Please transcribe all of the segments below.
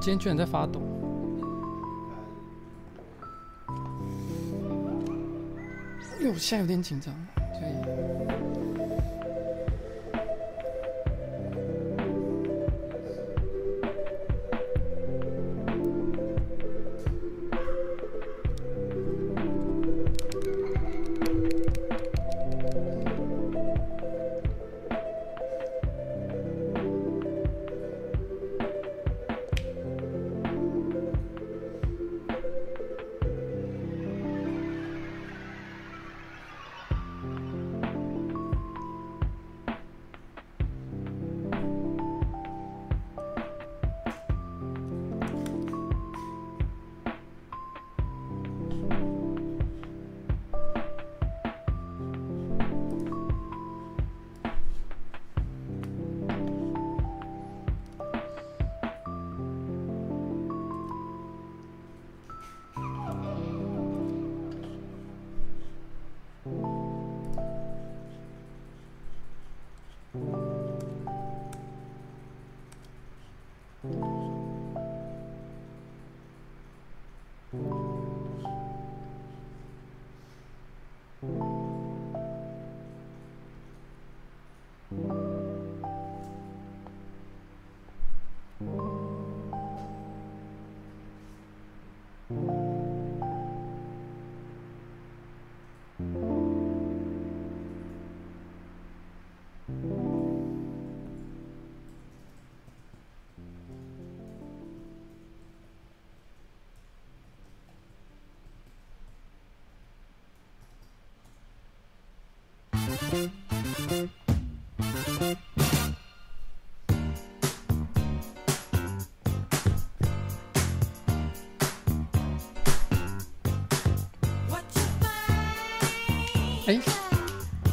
今天居然在发抖。因为我现在有点紧张，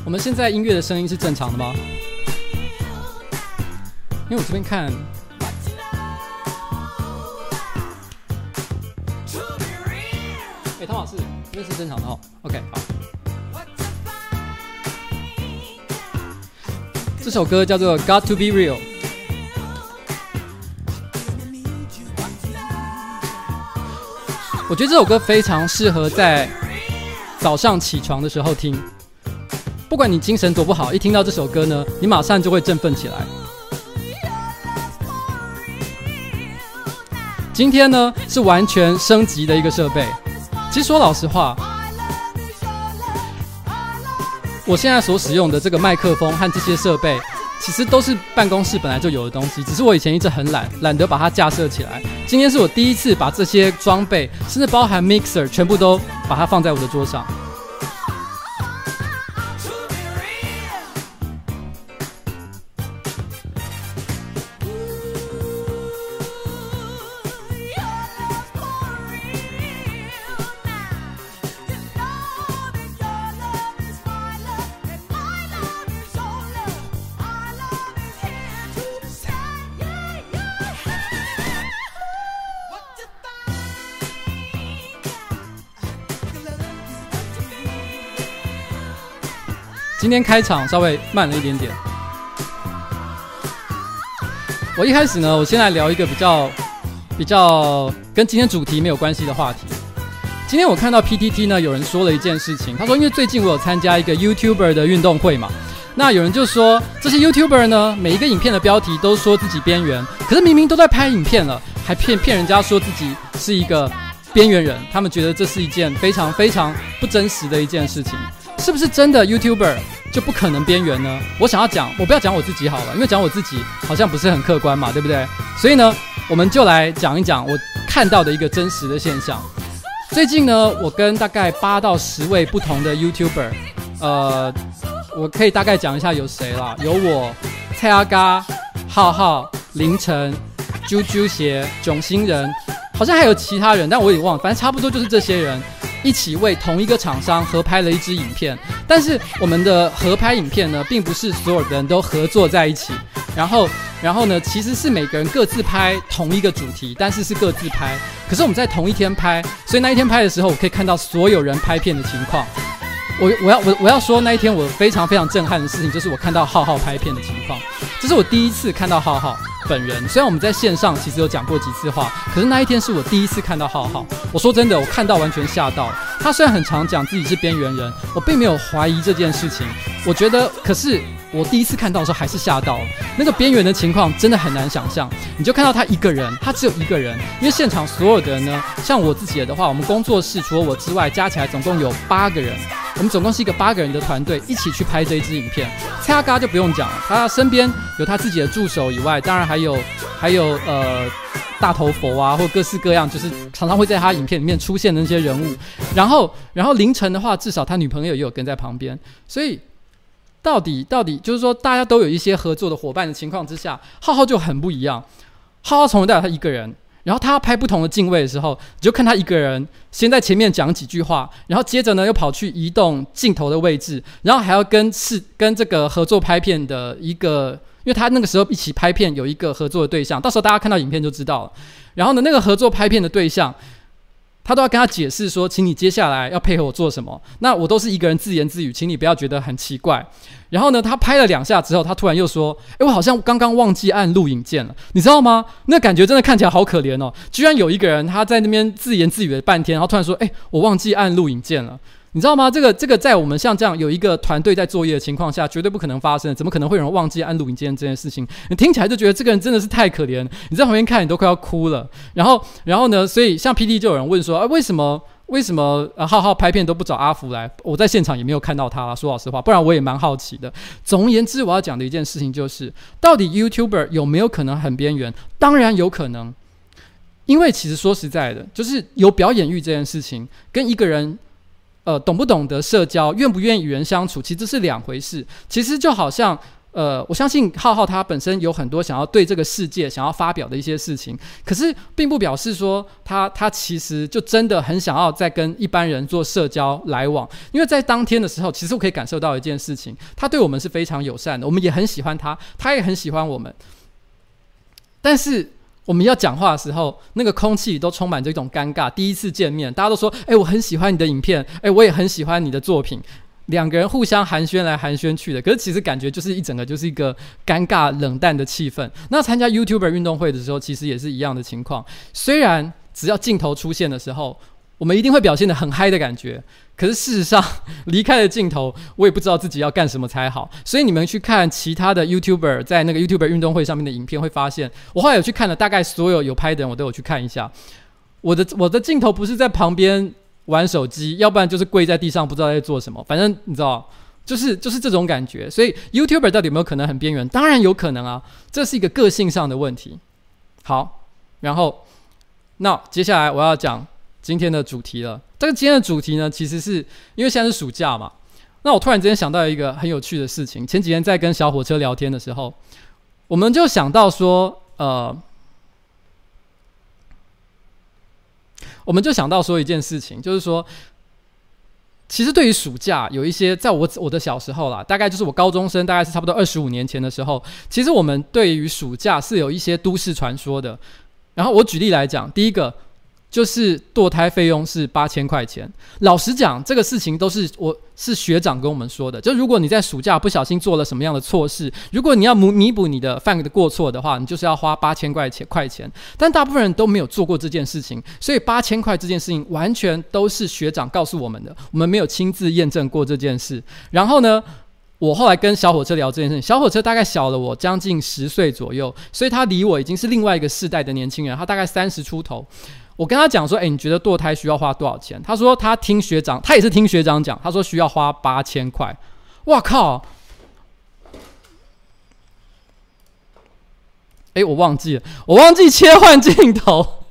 我们现在音乐的声音是正常的吗？因为我这边看，哎，汤老师，这边是正常的哦。OK，好。这首歌叫做《Got to Be Real》。我觉得这首歌非常适合在早上起床的时候听。不管你精神多不好，一听到这首歌呢，你马上就会振奋起来。今天呢，是完全升级的一个设备。其实说老实话，我现在所使用的这个麦克风和这些设备，其实都是办公室本来就有的东西，只是我以前一直很懒，懒得把它架设起来。今天是我第一次把这些装备，甚至包含 mixer，全部都把它放在我的桌上。今天开场稍微慢了一点点。我一开始呢，我先来聊一个比较比较跟今天主题没有关系的话题。今天我看到 PTT 呢，有人说了一件事情，他说因为最近我有参加一个 YouTuber 的运动会嘛，那有人就说这些 YouTuber 呢，每一个影片的标题都说自己边缘，可是明明都在拍影片了，还骗骗人家说自己是一个边缘人，他们觉得这是一件非常非常不真实的一件事情，是不是真的 YouTuber？就不可能边缘呢？我想要讲，我不要讲我自己好了，因为讲我自己好像不是很客观嘛，对不对？所以呢，我们就来讲一讲我看到的一个真实的现象。最近呢，我跟大概八到十位不同的 YouTuber，呃，我可以大概讲一下有谁啦，有我蔡阿嘎、浩浩、凌晨、啾啾鞋、囧星人，好像还有其他人，但我也忘了，反正差不多就是这些人。一起为同一个厂商合拍了一支影片，但是我们的合拍影片呢，并不是所有的人都合作在一起。然后，然后呢，其实是每个人各自拍同一个主题，但是是各自拍。可是我们在同一天拍，所以那一天拍的时候，我可以看到所有人拍片的情况。我我要我我要说那一天我非常非常震撼的事情，就是我看到浩浩拍片的情况。这是我第一次看到浩浩，本人。虽然我们在线上其实有讲过几次话，可是那一天是我第一次看到浩浩。我说真的，我看到完全吓到。他虽然很常讲自己是边缘人，我并没有怀疑这件事情。我觉得，可是。我第一次看到的时候还是吓到了，那个边缘的情况真的很难想象。你就看到他一个人，他只有一个人，因为现场所有的人呢，像我自己的话，我们工作室除了我之外，加起来总共有八个人，我们总共是一个八个人的团队，一起去拍这一支影片。蔡阿嘎就不用讲了，他身边有他自己的助手以外，当然还有还有呃大头佛啊，或各式各样，就是常常会在他影片里面出现的那些人物。然后然后凌晨的话，至少他女朋友也有跟在旁边，所以。到底到底就是说，大家都有一些合作的伙伴的情况之下，浩浩就很不一样。浩浩从头到尾他一个人，然后他要拍不同的镜位的时候，你就看他一个人先在前面讲几句话，然后接着呢又跑去移动镜头的位置，然后还要跟是跟这个合作拍片的一个，因为他那个时候一起拍片有一个合作的对象，到时候大家看到影片就知道了。然后呢，那个合作拍片的对象。他都要跟他解释说，请你接下来要配合我做什么。那我都是一个人自言自语，请你不要觉得很奇怪。然后呢，他拍了两下之后，他突然又说：“诶，我好像刚刚忘记按录影键了，你知道吗？那感觉真的看起来好可怜哦。居然有一个人他在那边自言自语了半天，然后突然说：‘诶，我忘记按录影键了。’”你知道吗？这个这个在我们像这样有一个团队在作业的情况下，绝对不可能发生。怎么可能会有人忘记按录影键这件事情？你听起来就觉得这个人真的是太可怜。你在旁边看，你都快要哭了。然后，然后呢？所以像 PD 就有人问说：“啊，为什么为什么呃浩浩拍片都不找阿福来？我在现场也没有看到他。说老实话，不然我也蛮好奇的。总而言之，我要讲的一件事情就是，到底 YouTuber 有没有可能很边缘？当然有可能，因为其实说实在的，就是有表演欲这件事情，跟一个人。呃，懂不懂得社交，愿不愿意与人相处，其实是两回事。其实就好像，呃，我相信浩浩他本身有很多想要对这个世界想要发表的一些事情，可是并不表示说他他其实就真的很想要在跟一般人做社交来往。因为在当天的时候，其实我可以感受到一件事情，他对我们是非常友善的，我们也很喜欢他，他也很喜欢我们，但是。我们要讲话的时候，那个空气都充满着一种尴尬。第一次见面，大家都说：“哎，我很喜欢你的影片，哎，我也很喜欢你的作品。”两个人互相寒暄来寒暄去的，可是其实感觉就是一整个就是一个尴尬冷淡的气氛。那参加 YouTuber 运动会的时候，其实也是一样的情况。虽然只要镜头出现的时候，我们一定会表现得很嗨的感觉。可是事实上，离开了镜头，我也不知道自己要干什么才好。所以你们去看其他的 YouTuber 在那个 YouTuber 运动会上面的影片，会发现我后来有去看了，大概所有有拍的人，我都有去看一下。我的我的镜头不是在旁边玩手机，要不然就是跪在地上，不知道在做什么。反正你知道，就是就是这种感觉。所以 YouTuber 到底有没有可能很边缘？当然有可能啊，这是一个个性上的问题。好，然后那接下来我要讲今天的主题了。这个今天的主题呢，其实是因为现在是暑假嘛。那我突然之间想到一个很有趣的事情。前几天在跟小火车聊天的时候，我们就想到说，呃，我们就想到说一件事情，就是说，其实对于暑假，有一些在我我的小时候啦，大概就是我高中生，大概是差不多二十五年前的时候，其实我们对于暑假是有一些都市传说的。然后我举例来讲，第一个。就是堕胎费用是八千块钱。老实讲，这个事情都是我是学长跟我们说的。就如果你在暑假不小心做了什么样的错事，如果你要弥弥补你的犯的过错的话，你就是要花八千块钱块钱。但大部分人都没有做过这件事情，所以八千块这件事情完全都是学长告诉我们的，我们没有亲自验证过这件事。然后呢，我后来跟小火车聊这件事情，小火车大概小了我将近十岁左右，所以他离我已经是另外一个世代的年轻人，他大概三十出头。我跟他讲说，诶，你觉得堕胎需要花多少钱？他说他听学长，他也是听学长讲，他说需要花八千块。哇靠！诶，我忘记了，我忘记切换镜头，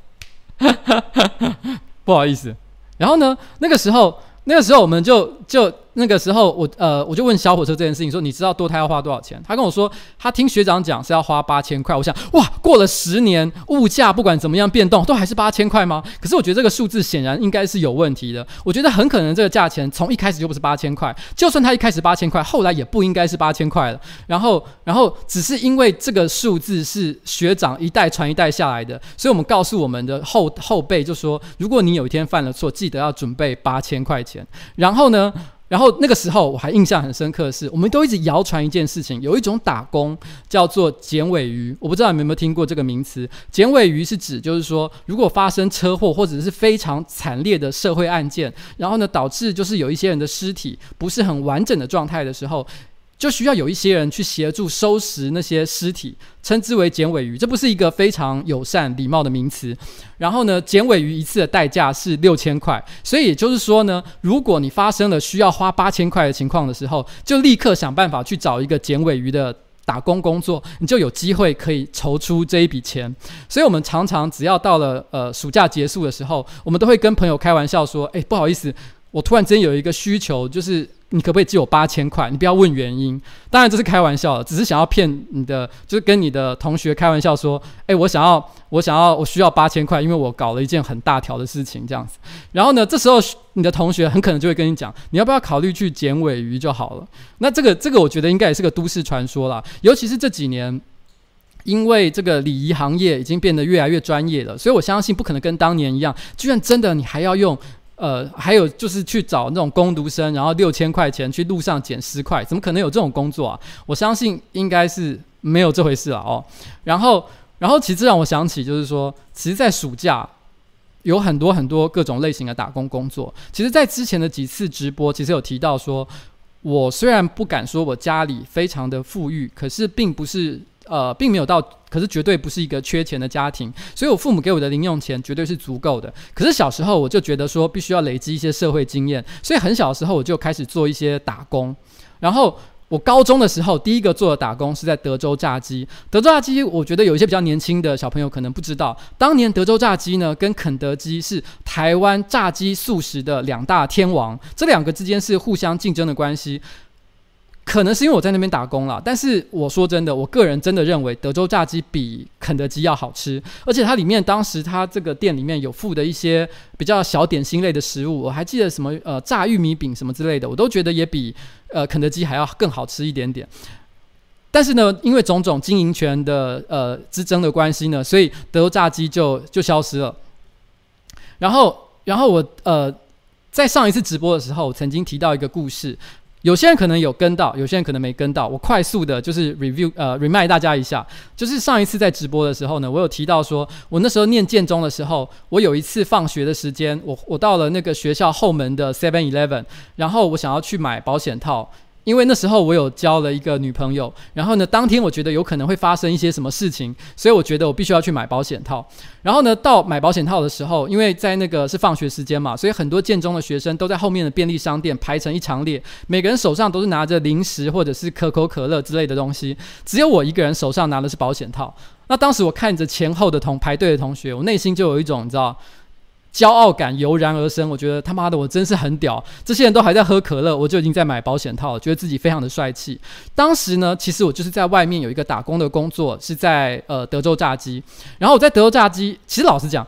不好意思。然后呢，那个时候，那个时候我们就就。那个时候我呃我就问小火车这件事情说，你知道堕胎要花多少钱？他跟我说他听学长讲是要花八千块。我想哇，过了十年，物价不管怎么样变动，都还是八千块吗？可是我觉得这个数字显然应该是有问题的。我觉得很可能这个价钱从一开始就不是八千块，就算他一开始八千块，后来也不应该是八千块了。然后然后只是因为这个数字是学长一代传一代下来的，所以我们告诉我们的后后辈就说，如果你有一天犯了错，记得要准备八千块钱。然后呢？然后那个时候我还印象很深刻的是，我们都一直谣传一件事情，有一种打工叫做剪尾鱼。我不知道你们有没有听过这个名词？剪尾鱼是指就是说，如果发生车祸或者是非常惨烈的社会案件，然后呢导致就是有一些人的尸体不是很完整的状态的时候。就需要有一些人去协助收拾那些尸体，称之为剪尾鱼。这不是一个非常友善、礼貌的名词。然后呢，剪尾鱼一次的代价是六千块。所以也就是说呢，如果你发生了需要花八千块的情况的时候，就立刻想办法去找一个剪尾鱼的打工工作，你就有机会可以筹出这一笔钱。所以我们常常只要到了呃暑假结束的时候，我们都会跟朋友开玩笑说：“哎，不好意思，我突然间有一个需求，就是。”你可不可以借我八千块？你不要问原因，当然这是开玩笑的，只是想要骗你的，就是跟你的同学开玩笑说：“哎，我想要，我想要，我需要八千块，因为我搞了一件很大条的事情，这样子。”然后呢，这时候你的同学很可能就会跟你讲：“你要不要考虑去剪尾鱼就好了？”那这个这个，我觉得应该也是个都市传说啦，尤其是这几年，因为这个礼仪行业已经变得越来越专业了，所以我相信不可能跟当年一样，居然真的你还要用。呃，还有就是去找那种工读生，然后六千块钱去路上捡十块，怎么可能有这种工作啊？我相信应该是没有这回事了哦。然后，然后其实让我想起，就是说，其实，在暑假有很多很多各种类型的打工工作。其实，在之前的几次直播，其实有提到说，我虽然不敢说我家里非常的富裕，可是并不是。呃，并没有到，可是绝对不是一个缺钱的家庭，所以我父母给我的零用钱绝对是足够的。可是小时候我就觉得说，必须要累积一些社会经验，所以很小的时候我就开始做一些打工。然后我高中的时候，第一个做的打工是在德州炸鸡。德州炸鸡，我觉得有一些比较年轻的小朋友可能不知道，当年德州炸鸡呢，跟肯德基是台湾炸鸡素食的两大天王，这两个之间是互相竞争的关系。可能是因为我在那边打工了，但是我说真的，我个人真的认为德州炸鸡比肯德基要好吃，而且它里面当时它这个店里面有附的一些比较小点心类的食物，我还记得什么呃炸玉米饼什么之类的，我都觉得也比呃肯德基还要更好吃一点点。但是呢，因为种种经营权的呃之争的关系呢，所以德州炸鸡就就消失了。然后，然后我呃在上一次直播的时候，曾经提到一个故事。有些人可能有跟到，有些人可能没跟到。我快速的就是 review 呃 remind 大家一下，就是上一次在直播的时候呢，我有提到说，我那时候念建中的时候，我有一次放学的时间，我我到了那个学校后门的 Seven Eleven，然后我想要去买保险套。因为那时候我有交了一个女朋友，然后呢，当天我觉得有可能会发生一些什么事情，所以我觉得我必须要去买保险套。然后呢，到买保险套的时候，因为在那个是放学时间嘛，所以很多建中的学生都在后面的便利商店排成一长列，每个人手上都是拿着零食或者是可口可乐之类的东西，只有我一个人手上拿的是保险套。那当时我看着前后的同排队的同学，我内心就有一种你知道。骄傲感油然而生，我觉得他妈的我真是很屌，这些人都还在喝可乐，我就已经在买保险套了，觉得自己非常的帅气。当时呢，其实我就是在外面有一个打工的工作，是在呃德州炸鸡。然后我在德州炸鸡，其实老实讲，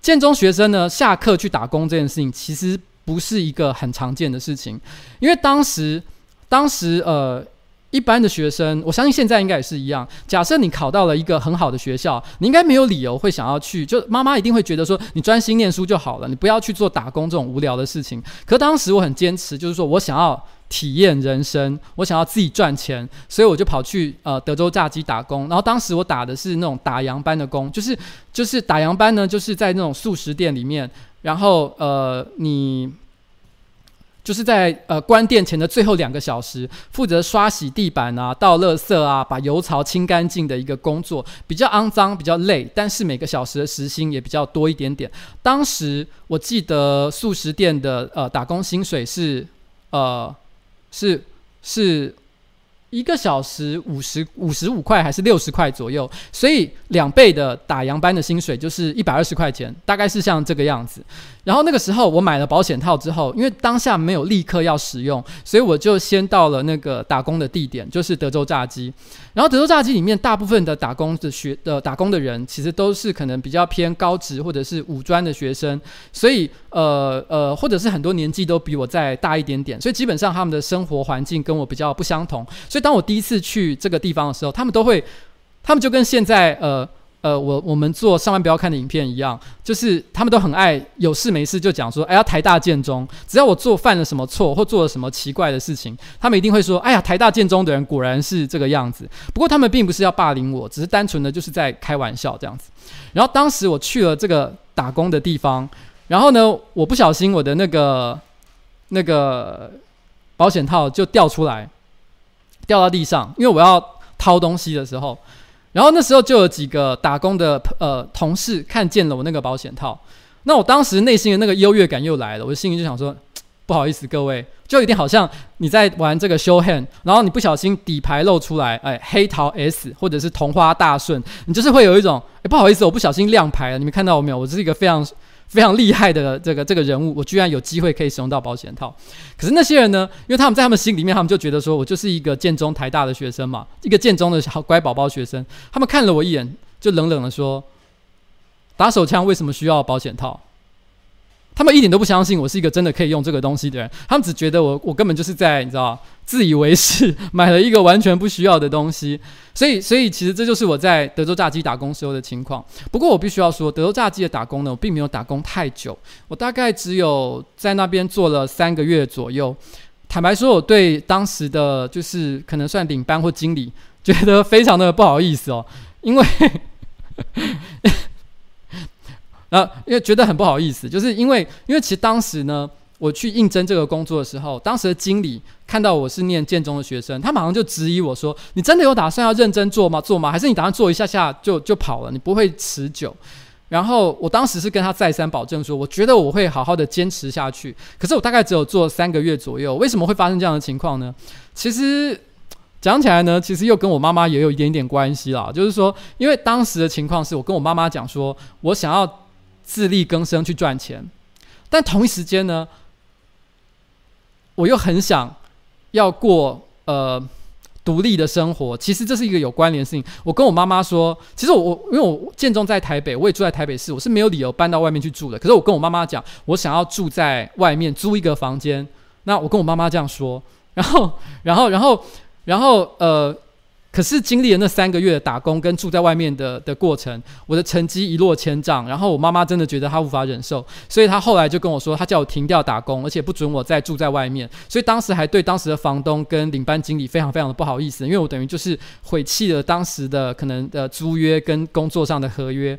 建中学生呢下课去打工这件事情，其实不是一个很常见的事情，因为当时当时呃。一般的学生，我相信现在应该也是一样。假设你考到了一个很好的学校，你应该没有理由会想要去，就妈妈一定会觉得说你专心念书就好了，你不要去做打工这种无聊的事情。可当时我很坚持，就是说我想要体验人生，我想要自己赚钱，所以我就跑去呃德州炸鸡打工。然后当时我打的是那种打烊班的工，就是就是打烊班呢，就是在那种速食店里面，然后呃你。就是在呃关店前的最后两个小时，负责刷洗地板啊、倒垃圾啊、把油槽清干净的一个工作，比较肮脏、比较累，但是每个小时的时薪也比较多一点点。当时我记得素食店的呃打工薪水是呃是是。一个小时五十五十五块还是六十块左右，所以两倍的打烊班的薪水就是一百二十块钱，大概是像这个样子。然后那个时候我买了保险套之后，因为当下没有立刻要使用，所以我就先到了那个打工的地点，就是德州炸鸡。然后德州炸鸡里面大部分的打工的学的打工的人，其实都是可能比较偏高职或者是五专的学生，所以呃呃，或者是很多年纪都比我再大一点点，所以基本上他们的生活环境跟我比较不相同，所以当我第一次去这个地方的时候，他们都会，他们就跟现在呃呃，我我们做上班不要看的影片一样，就是他们都很爱有事没事就讲说，哎呀，台大建中，只要我做犯了什么错或做了什么奇怪的事情，他们一定会说，哎呀，台大建中的人果然是这个样子。不过他们并不是要霸凌我，只是单纯的就是在开玩笑这样子。然后当时我去了这个打工的地方，然后呢，我不小心我的那个那个保险套就掉出来，掉到地上，因为我要掏东西的时候。然后那时候就有几个打工的呃同事看见了我那个保险套，那我当时内心的那个优越感又来了，我的心里就想说，不好意思各位，就有点好像你在玩这个 show hand，然后你不小心底牌露出来，哎，黑桃 S 或者是同花大顺，你就是会有一种，哎，不好意思，我不小心亮牌了，你们看到我没有？我是一个非常。非常厉害的这个这个人物，我居然有机会可以使用到保险套。可是那些人呢？因为他们在他们心里面，他们就觉得说我就是一个建中台大的学生嘛，一个建中的好乖宝宝学生。他们看了我一眼，就冷冷的说：“打手枪为什么需要保险套？”他们一点都不相信我是一个真的可以用这个东西的人，他们只觉得我我根本就是在你知道自以为是，买了一个完全不需要的东西。所以，所以其实这就是我在德州炸鸡打工时候的情况。不过我必须要说，德州炸鸡的打工呢，我并没有打工太久，我大概只有在那边做了三个月左右。坦白说，我对当时的就是可能算领班或经理，觉得非常的不好意思哦，因为。那，因为觉得很不好意思，就是因为，因为其实当时呢，我去应征这个工作的时候，当时的经理看到我是念建中的学生，他马上就质疑我说：“你真的有打算要认真做吗？做吗？还是你打算做一下下就就跑了？你不会持久？”然后我当时是跟他再三保证说：“我觉得我会好好的坚持下去。”可是我大概只有做三个月左右，为什么会发生这样的情况呢？其实讲起来呢，其实又跟我妈妈也有一点点关系啦。就是说，因为当时的情况是我跟我妈妈讲说，我想要。自力更生去赚钱，但同一时间呢，我又很想要过呃独立的生活。其实这是一个有关联的事情。我跟我妈妈说，其实我我因为我建中在台北，我也住在台北市，我是没有理由搬到外面去住的。可是我跟我妈妈讲，我想要住在外面租一个房间。那我跟我妈妈这样说，然后然后然后然后呃。可是经历了那三个月的打工跟住在外面的的过程，我的成绩一落千丈，然后我妈妈真的觉得她无法忍受，所以她后来就跟我说，她叫我停掉打工，而且不准我再住在外面。所以当时还对当时的房东跟领班经理非常非常的不好意思，因为我等于就是毁弃了当时的可能的租约跟工作上的合约。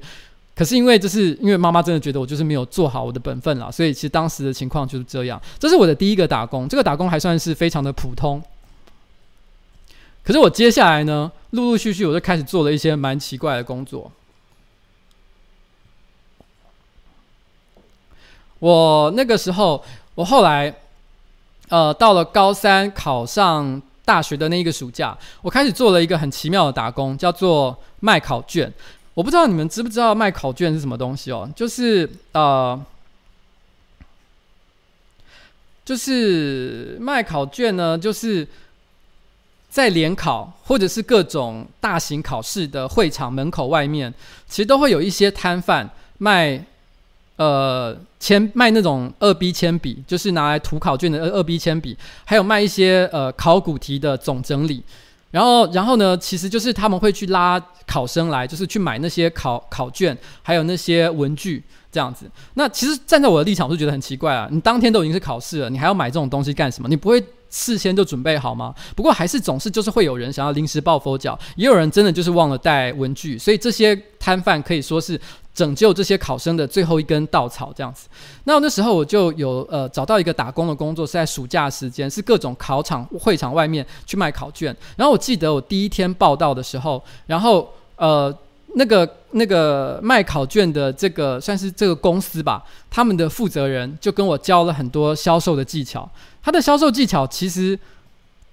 可是因为就是因为妈妈真的觉得我就是没有做好我的本分了，所以其实当时的情况就是这样。这是我的第一个打工，这个打工还算是非常的普通。可是我接下来呢，陆陆续续我就开始做了一些蛮奇怪的工作。我那个时候，我后来，呃，到了高三考上大学的那一个暑假，我开始做了一个很奇妙的打工，叫做卖考卷。我不知道你们知不知道卖考卷是什么东西哦？就是呃，就是卖考卷呢，就是。在联考或者是各种大型考试的会场门口外面，其实都会有一些摊贩卖，呃，铅卖那种二 B 铅笔，就是拿来涂考卷的二二 B 铅笔，还有卖一些呃考古题的总整理。然后，然后呢，其实就是他们会去拉考生来，就是去买那些考考卷，还有那些文具这样子。那其实站在我的立场，我就觉得很奇怪啊！你当天都已经是考试了，你还要买这种东西干什么？你不会？事先就准备好吗？不过还是总是就是会有人想要临时抱佛脚，也有人真的就是忘了带文具，所以这些摊贩可以说是拯救这些考生的最后一根稻草这样子。那那时候我就有呃找到一个打工的工作，是在暑假时间，是各种考场会场外面去卖考卷。然后我记得我第一天报到的时候，然后呃那个那个卖考卷的这个算是这个公司吧，他们的负责人就跟我教了很多销售的技巧。他的销售技巧其实，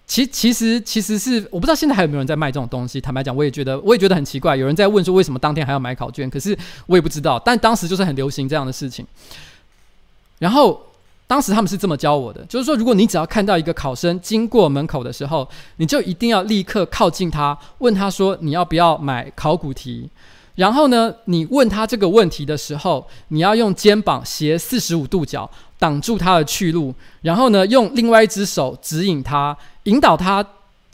其其实其实是我不知道现在还有没有人在卖这种东西。坦白讲，我也觉得我也觉得很奇怪，有人在问说为什么当天还要买考卷，可是我也不知道。但当时就是很流行这样的事情。然后当时他们是这么教我的，就是说，如果你只要看到一个考生经过门口的时候，你就一定要立刻靠近他，问他说你要不要买考古题。然后呢，你问他这个问题的时候，你要用肩膀斜四十五度角挡住他的去路，然后呢，用另外一只手指引他，引导他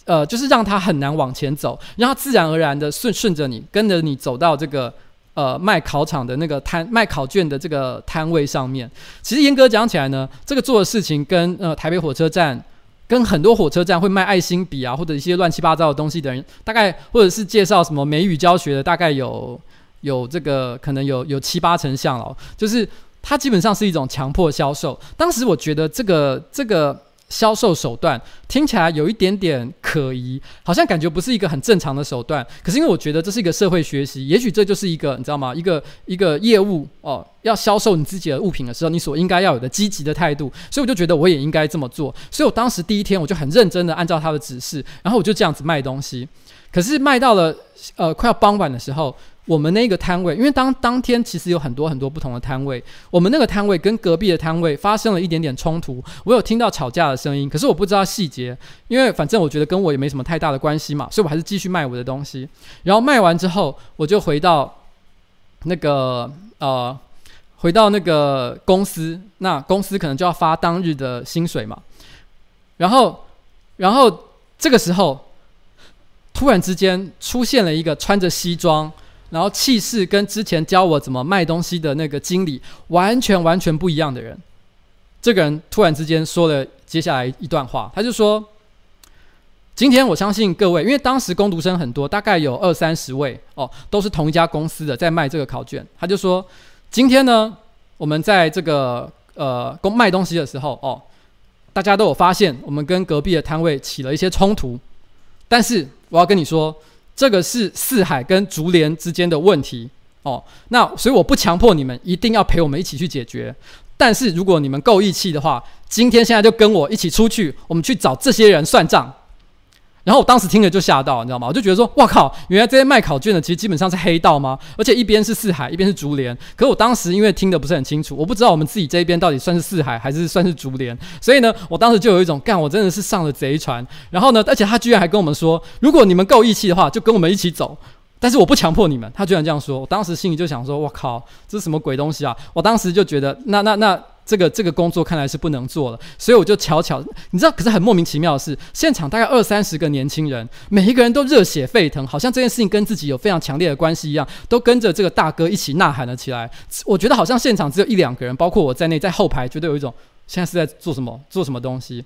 呃，就是让他很难往前走，让他自然而然的顺顺着你，跟着你走到这个呃卖考场的那个摊卖考卷的这个摊位上面。其实严格讲起来呢，这个做的事情跟呃台北火车站，跟很多火车站会卖爱心笔啊或者一些乱七八糟的东西的人，大概或者是介绍什么美语教学的，大概有有这个可能有有七八成像了，就是它基本上是一种强迫销售。当时我觉得这个这个。销售手段听起来有一点点可疑，好像感觉不是一个很正常的手段。可是因为我觉得这是一个社会学习，也许这就是一个你知道吗？一个一个业务哦，要销售你自己的物品的时候，你所应该要有的积极的态度。所以我就觉得我也应该这么做。所以我当时第一天我就很认真的按照他的指示，然后我就这样子卖东西。可是卖到了呃快要傍晚的时候。我们那个摊位，因为当当天其实有很多很多不同的摊位，我们那个摊位跟隔壁的摊位发生了一点点冲突，我有听到吵架的声音，可是我不知道细节，因为反正我觉得跟我也没什么太大的关系嘛，所以我还是继续卖我的东西。然后卖完之后，我就回到那个呃，回到那个公司，那公司可能就要发当日的薪水嘛。然后，然后这个时候突然之间出现了一个穿着西装。然后气势跟之前教我怎么卖东西的那个经理完全完全不一样的人，这个人突然之间说了接下来一段话，他就说：“今天我相信各位，因为当时工读生很多，大概有二三十位哦，都是同一家公司的在卖这个考卷。他就说，今天呢，我们在这个呃公卖东西的时候哦，大家都有发现我们跟隔壁的摊位起了一些冲突，但是我要跟你说。”这个是四海跟竹联之间的问题哦，那所以我不强迫你们一定要陪我们一起去解决，但是如果你们够义气的话，今天现在就跟我一起出去，我们去找这些人算账。然后我当时听了就吓到，你知道吗？我就觉得说，哇靠！原来这些卖考卷的其实基本上是黑道吗？而且一边是四海，一边是竹联。可我当时因为听得不是很清楚，我不知道我们自己这一边到底算是四海还是算是竹联。所以呢，我当时就有一种干，我真的是上了贼船。然后呢，而且他居然还跟我们说，如果你们够义气的话，就跟我们一起走。但是我不强迫你们。他居然这样说，我当时心里就想说，我靠，这是什么鬼东西啊？我当时就觉得，那那那。这个这个工作看来是不能做了，所以我就巧巧，你知道，可是很莫名其妙的是，现场大概二三十个年轻人，每一个人都热血沸腾，好像这件事情跟自己有非常强烈的关系一样，都跟着这个大哥一起呐喊了起来。我觉得好像现场只有一两个人，包括我在内，在后排，觉得有一种现在是在做什么，做什么东西。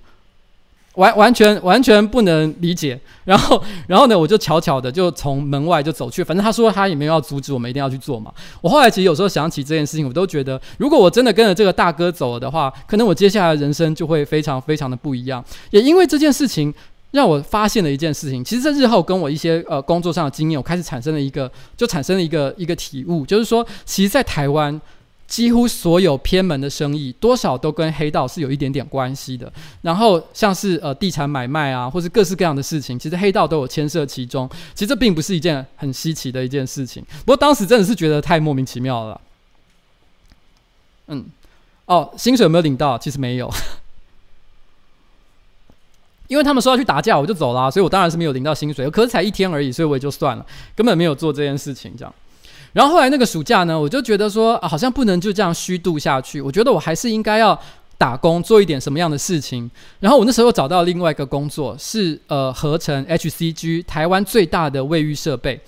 完完全完全不能理解，然后然后呢，我就悄悄的就从门外就走去，反正他说他也没有要阻止我们一定要去做嘛。我后来其实有时候想起这件事情，我都觉得，如果我真的跟着这个大哥走了的话，可能我接下来的人生就会非常非常的不一样。也因为这件事情，让我发现了一件事情，其实这日后跟我一些呃工作上的经验，我开始产生了一个，就产生了一个一个体悟，就是说，其实，在台湾。几乎所有偏门的生意，多少都跟黑道是有一点点关系的。然后像是呃地产买卖啊，或是各式各样的事情，其实黑道都有牵涉其中。其实这并不是一件很稀奇的一件事情。不过当时真的是觉得太莫名其妙了。嗯，哦，薪水有没有领到？其实没有，因为他们说要去打架，我就走了，所以我当然是没有领到薪水。可是才一天而已，所以我也就算了，根本没有做这件事情，这样。然后后来那个暑假呢，我就觉得说，啊，好像不能就这样虚度下去。我觉得我还是应该要打工，做一点什么样的事情。然后我那时候找到另外一个工作，是呃合成 HCG 台湾最大的卫浴设备。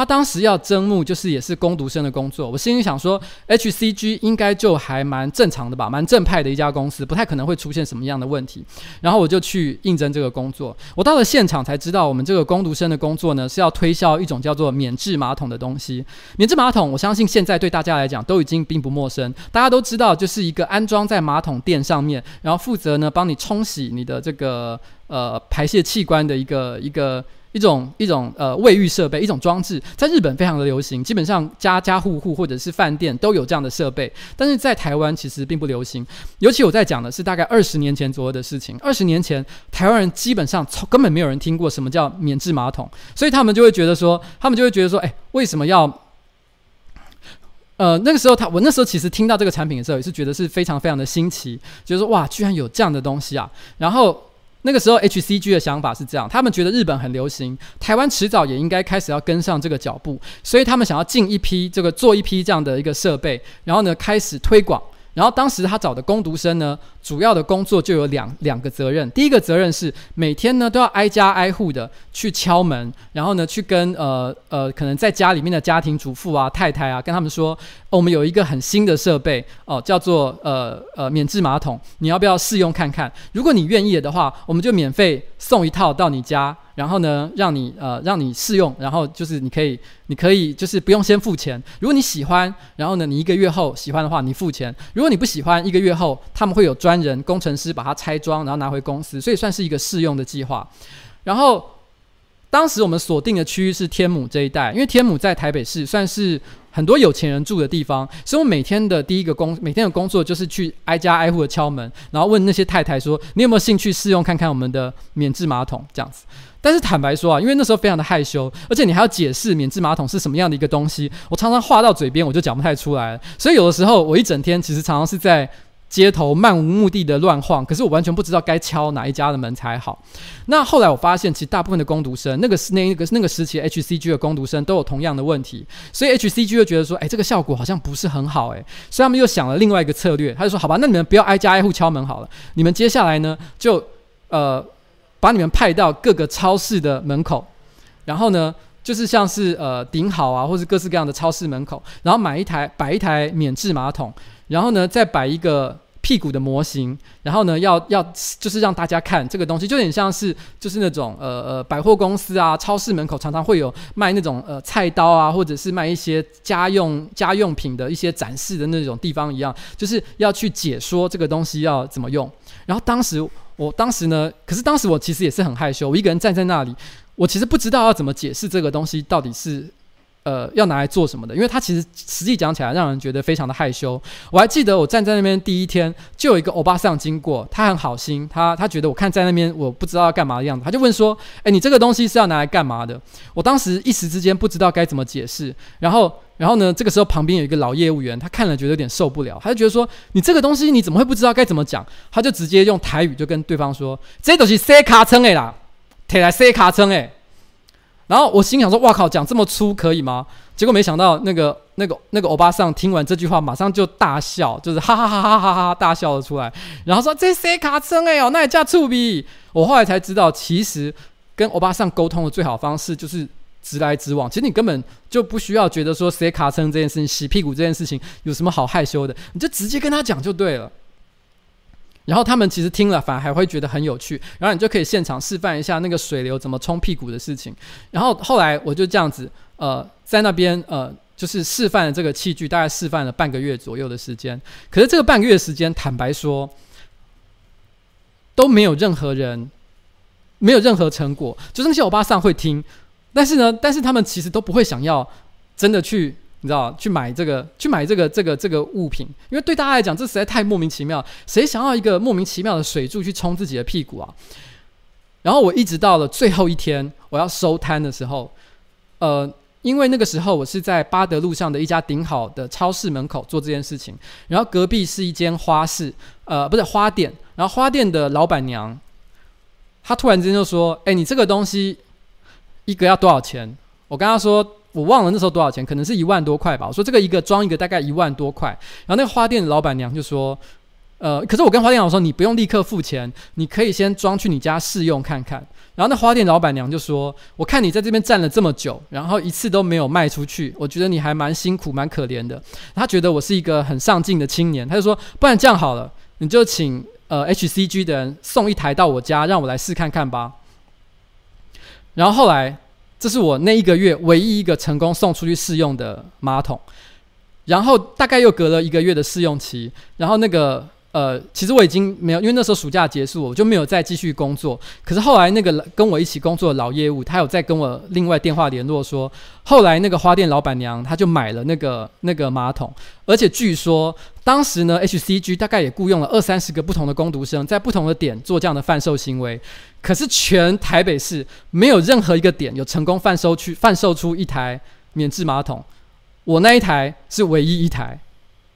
他当时要征募，就是也是工读生的工作。我心里想说，HCG 应该就还蛮正常的吧，蛮正派的一家公司，不太可能会出现什么样的问题。然后我就去应征这个工作。我到了现场才知道，我们这个工读生的工作呢，是要推销一种叫做免治马桶的东西。免治马桶，我相信现在对大家来讲都已经并不陌生。大家都知道，就是一个安装在马桶垫上面，然后负责呢帮你冲洗你的这个呃排泄器官的一个一个。一种一种呃卫浴设备，一种装置，在日本非常的流行，基本上家家户户或者是饭店都有这样的设备，但是在台湾其实并不流行。尤其我在讲的是大概二十年前左右的事情，二十年前台湾人基本上从根本没有人听过什么叫免治马桶，所以他们就会觉得说，他们就会觉得说，哎，为什么要？呃，那个时候他我那时候其实听到这个产品的时候，也是觉得是非常非常的新奇，就是说哇，居然有这样的东西啊，然后。那个时候，HCG 的想法是这样：他们觉得日本很流行，台湾迟早也应该开始要跟上这个脚步，所以他们想要进一批这个做一批这样的一个设备，然后呢开始推广，然后当时他找的工读生呢，主要的工作就有两两个责任。第一个责任是每天呢都要挨家挨户的去敲门，然后呢去跟呃呃可能在家里面的家庭主妇啊、太太啊，跟他们说，我们有一个很新的设备哦，叫做呃呃免治马桶，你要不要试用看看？如果你愿意的话，我们就免费送一套到你家。然后呢，让你呃让你试用，然后就是你可以你可以就是不用先付钱。如果你喜欢，然后呢你一个月后喜欢的话，你付钱。如果你不喜欢，一个月后他们会有专专人工程师把它拆装，然后拿回公司，所以算是一个试用的计划。然后当时我们锁定的区域是天母这一带，因为天母在台北市算是很多有钱人住的地方，所以我每天的第一个工每天的工作就是去挨家挨户的敲门，然后问那些太太说：“你有没有兴趣试用看看我们的免治马桶？”这样子。但是坦白说啊，因为那时候非常的害羞，而且你还要解释免治马桶是什么样的一个东西，我常常话到嘴边我就讲不太出来。所以有的时候我一整天其实常常是在街头漫无目的的乱晃，可是我完全不知道该敲哪一家的门才好。那后来我发现，其实大部分的工读生，那个是那个那个时期 HCG 的工读生都有同样的问题，所以 HCG 就觉得说，哎，这个效果好像不是很好，哎，所以他们又想了另外一个策略，他就说，好吧，那你们不要挨家挨户敲门好了，你们接下来呢就呃。把你们派到各个超市的门口，然后呢，就是像是呃顶好啊，或是各式各样的超市门口，然后买一台摆一台免治马桶，然后呢再摆一个屁股的模型，然后呢要要就是让大家看这个东西，就有点像是就是那种呃呃百货公司啊、超市门口常常会有卖那种呃菜刀啊，或者是卖一些家用家用品的一些展示的那种地方一样，就是要去解说这个东西要怎么用，然后当时。我当时呢，可是当时我其实也是很害羞，我一个人站在那里，我其实不知道要怎么解释这个东西到底是，呃，要拿来做什么的，因为它其实实际讲起来让人觉得非常的害羞。我还记得我站在那边第一天，就有一个欧巴桑经过，他很好心，他他觉得我看在那边我不知道要干嘛的样子，他就问说：“诶，你这个东西是要拿来干嘛的？”我当时一时之间不知道该怎么解释，然后。然后呢，这个时候旁边有一个老业务员，他看了觉得有点受不了，他就觉得说：“你这个东西你怎么会不知道该怎么讲？”他就直接用台语就跟对方说：“这都是塞卡称的啦，提来塞卡称诶。”然后我心想说：“哇靠，讲这么粗可以吗？”结果没想到那个那个那个欧巴桑听完这句话，马上就大笑，就是哈哈哈哈哈哈大笑了出来，然后说：“这谁卡称诶哦，那也叫粗鄙。”我后来才知道，其实跟欧巴桑沟通的最好方式就是。直来直往，其实你根本就不需要觉得说谁卡称这件事情、洗屁股这件事情有什么好害羞的，你就直接跟他讲就对了。然后他们其实听了反而还会觉得很有趣，然后你就可以现场示范一下那个水流怎么冲屁股的事情。然后后来我就这样子，呃，在那边呃，就是示范了这个器具，大概示范了半个月左右的时间。可是这个半个月时间，坦白说，都没有任何人，没有任何成果，就是那些欧巴桑会听。但是呢，但是他们其实都不会想要真的去，你知道，去买这个，去买这个这个这个物品，因为对大家来讲，这实在太莫名其妙。谁想要一个莫名其妙的水柱去冲自己的屁股啊？然后我一直到了最后一天，我要收摊的时候，呃，因为那个时候我是在八德路上的一家顶好的超市门口做这件事情，然后隔壁是一间花市，呃，不是花店，然后花店的老板娘，她突然之间就说：“哎，你这个东西。”一个要多少钱？我跟她说，我忘了那时候多少钱，可能是一万多块吧。我说这个一个装一个大概一万多块。然后那个花店的老板娘就说：“呃，可是我跟花店老说，你不用立刻付钱，你可以先装去你家试用看看。”然后那花店老板娘就说：“我看你在这边站了这么久，然后一次都没有卖出去，我觉得你还蛮辛苦、蛮可怜的。”他觉得我是一个很上进的青年，他就说：“不然这样好了，你就请呃 HCG 的人送一台到我家，让我来试看看吧。”然后后来，这是我那一个月唯一一个成功送出去试用的马桶。然后大概又隔了一个月的试用期，然后那个。呃，其实我已经没有，因为那时候暑假结束，我就没有再继续工作。可是后来那个跟我一起工作的老业务，他有在跟我另外电话联络说，后来那个花店老板娘，她就买了那个那个马桶，而且据说当时呢，HCG 大概也雇佣了二三十个不同的工读生，在不同的点做这样的贩售行为。可是全台北市没有任何一个点有成功贩售去贩售出一台免治马桶，我那一台是唯一一台。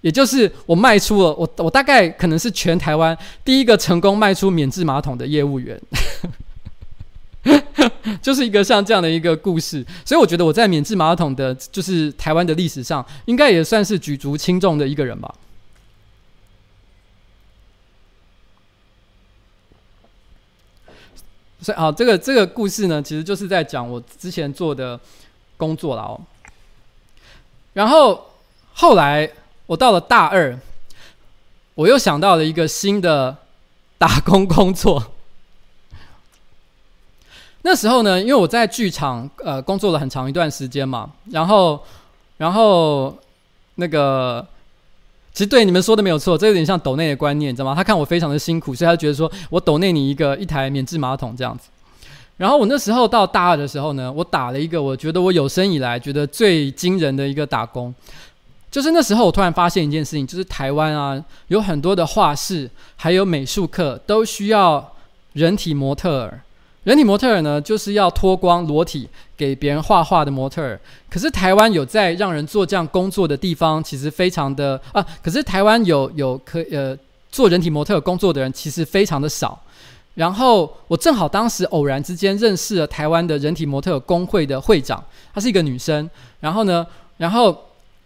也就是我卖出了，我我大概可能是全台湾第一个成功卖出免治马桶的业务员。就是一个像这样的一个故事。所以我觉得我在免治马桶的，就是台湾的历史上，应该也算是举足轻重的一个人吧。所以啊，这个这个故事呢，其实就是在讲我之前做的工作了哦。然后后来。我到了大二，我又想到了一个新的打工工作。那时候呢，因为我在剧场呃工作了很长一段时间嘛，然后然后那个其实对你们说的没有错，这有点像抖内的观念，你知道吗？他看我非常的辛苦，所以他觉得说我抖内你一个一台免治马桶这样子。然后我那时候到大二的时候呢，我打了一个我觉得我有生以来觉得最惊人的一个打工，就是那时候我突然发现一件事情，就是台湾啊有很多的画室还有美术课都需要人体模特儿。人体模特儿呢，就是要脱光裸体给别人画画的模特儿。可是台湾有在让人做这样工作的地方，其实非常的啊。可是台湾有有可呃做人体模特工作的人，其实非常的少。然后我正好当时偶然之间认识了台湾的人体模特工会的会长，她是一个女生。然后呢，然后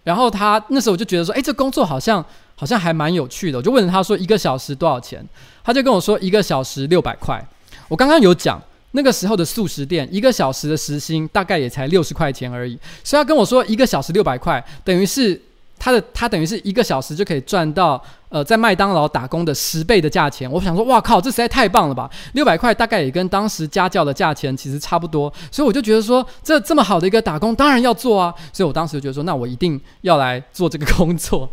然后他那时候我就觉得说，哎，这工作好像好像还蛮有趣的。我就问他说，一个小时多少钱？他就跟我说，一个小时六百块。我刚刚有讲。那个时候的素食店，一个小时的时薪大概也才六十块钱而已，所以他跟我说一个小时六百块，等于是他的他等于是一个小时就可以赚到呃在麦当劳打工的十倍的价钱。我想说，哇靠，这实在太棒了吧！六百块大概也跟当时家教的价钱其实差不多，所以我就觉得说，这这么好的一个打工，当然要做啊！所以我当时就觉得说，那我一定要来做这个工作。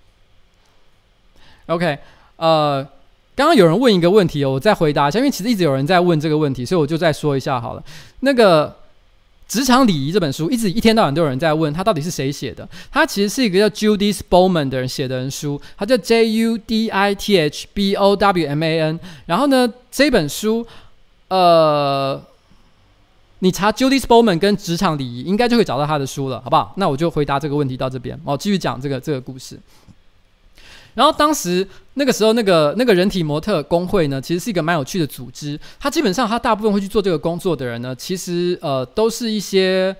OK，呃。刚刚有人问一个问题，我再回答一下，因为其实一直有人在问这个问题，所以我就再说一下好了。那个《职场礼仪》这本书，一直一天到晚都有人在问，它到底是谁写的？它其实是一个叫 Judith Bowman 的人写的人书，它叫 J U D I T H B O W M A N。然后呢，这本书，呃，你查 Judith Bowman 跟职场礼仪，应该就会找到他的书了，好不好？那我就回答这个问题到这边，我继续讲这个这个故事。然后当时那个时候，那个那个人体模特工会呢，其实是一个蛮有趣的组织。他基本上，他大部分会去做这个工作的人呢，其实呃，都是一些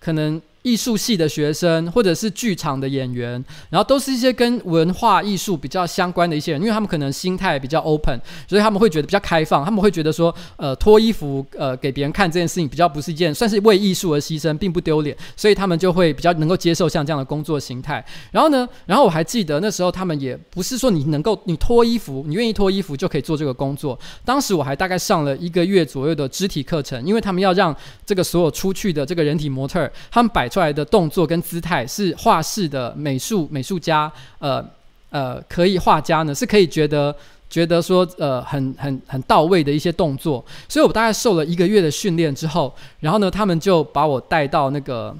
可能。艺术系的学生，或者是剧场的演员，然后都是一些跟文化艺术比较相关的一些人，因为他们可能心态比较 open，所以他们会觉得比较开放，他们会觉得说，呃，脱衣服呃给别人看这件事情比较不是一件，算是为艺术而牺牲，并不丢脸，所以他们就会比较能够接受像这样的工作形态。然后呢，然后我还记得那时候他们也不是说你能够你脱衣服，你愿意脱衣服就可以做这个工作。当时我还大概上了一个月左右的肢体课程，因为他们要让这个所有出去的这个人体模特，他们摆出来的动作跟姿态是画室的美术美术家，呃呃，可以画家呢是可以觉得觉得说呃很很很到位的一些动作，所以我大概受了一个月的训练之后，然后呢，他们就把我带到那个，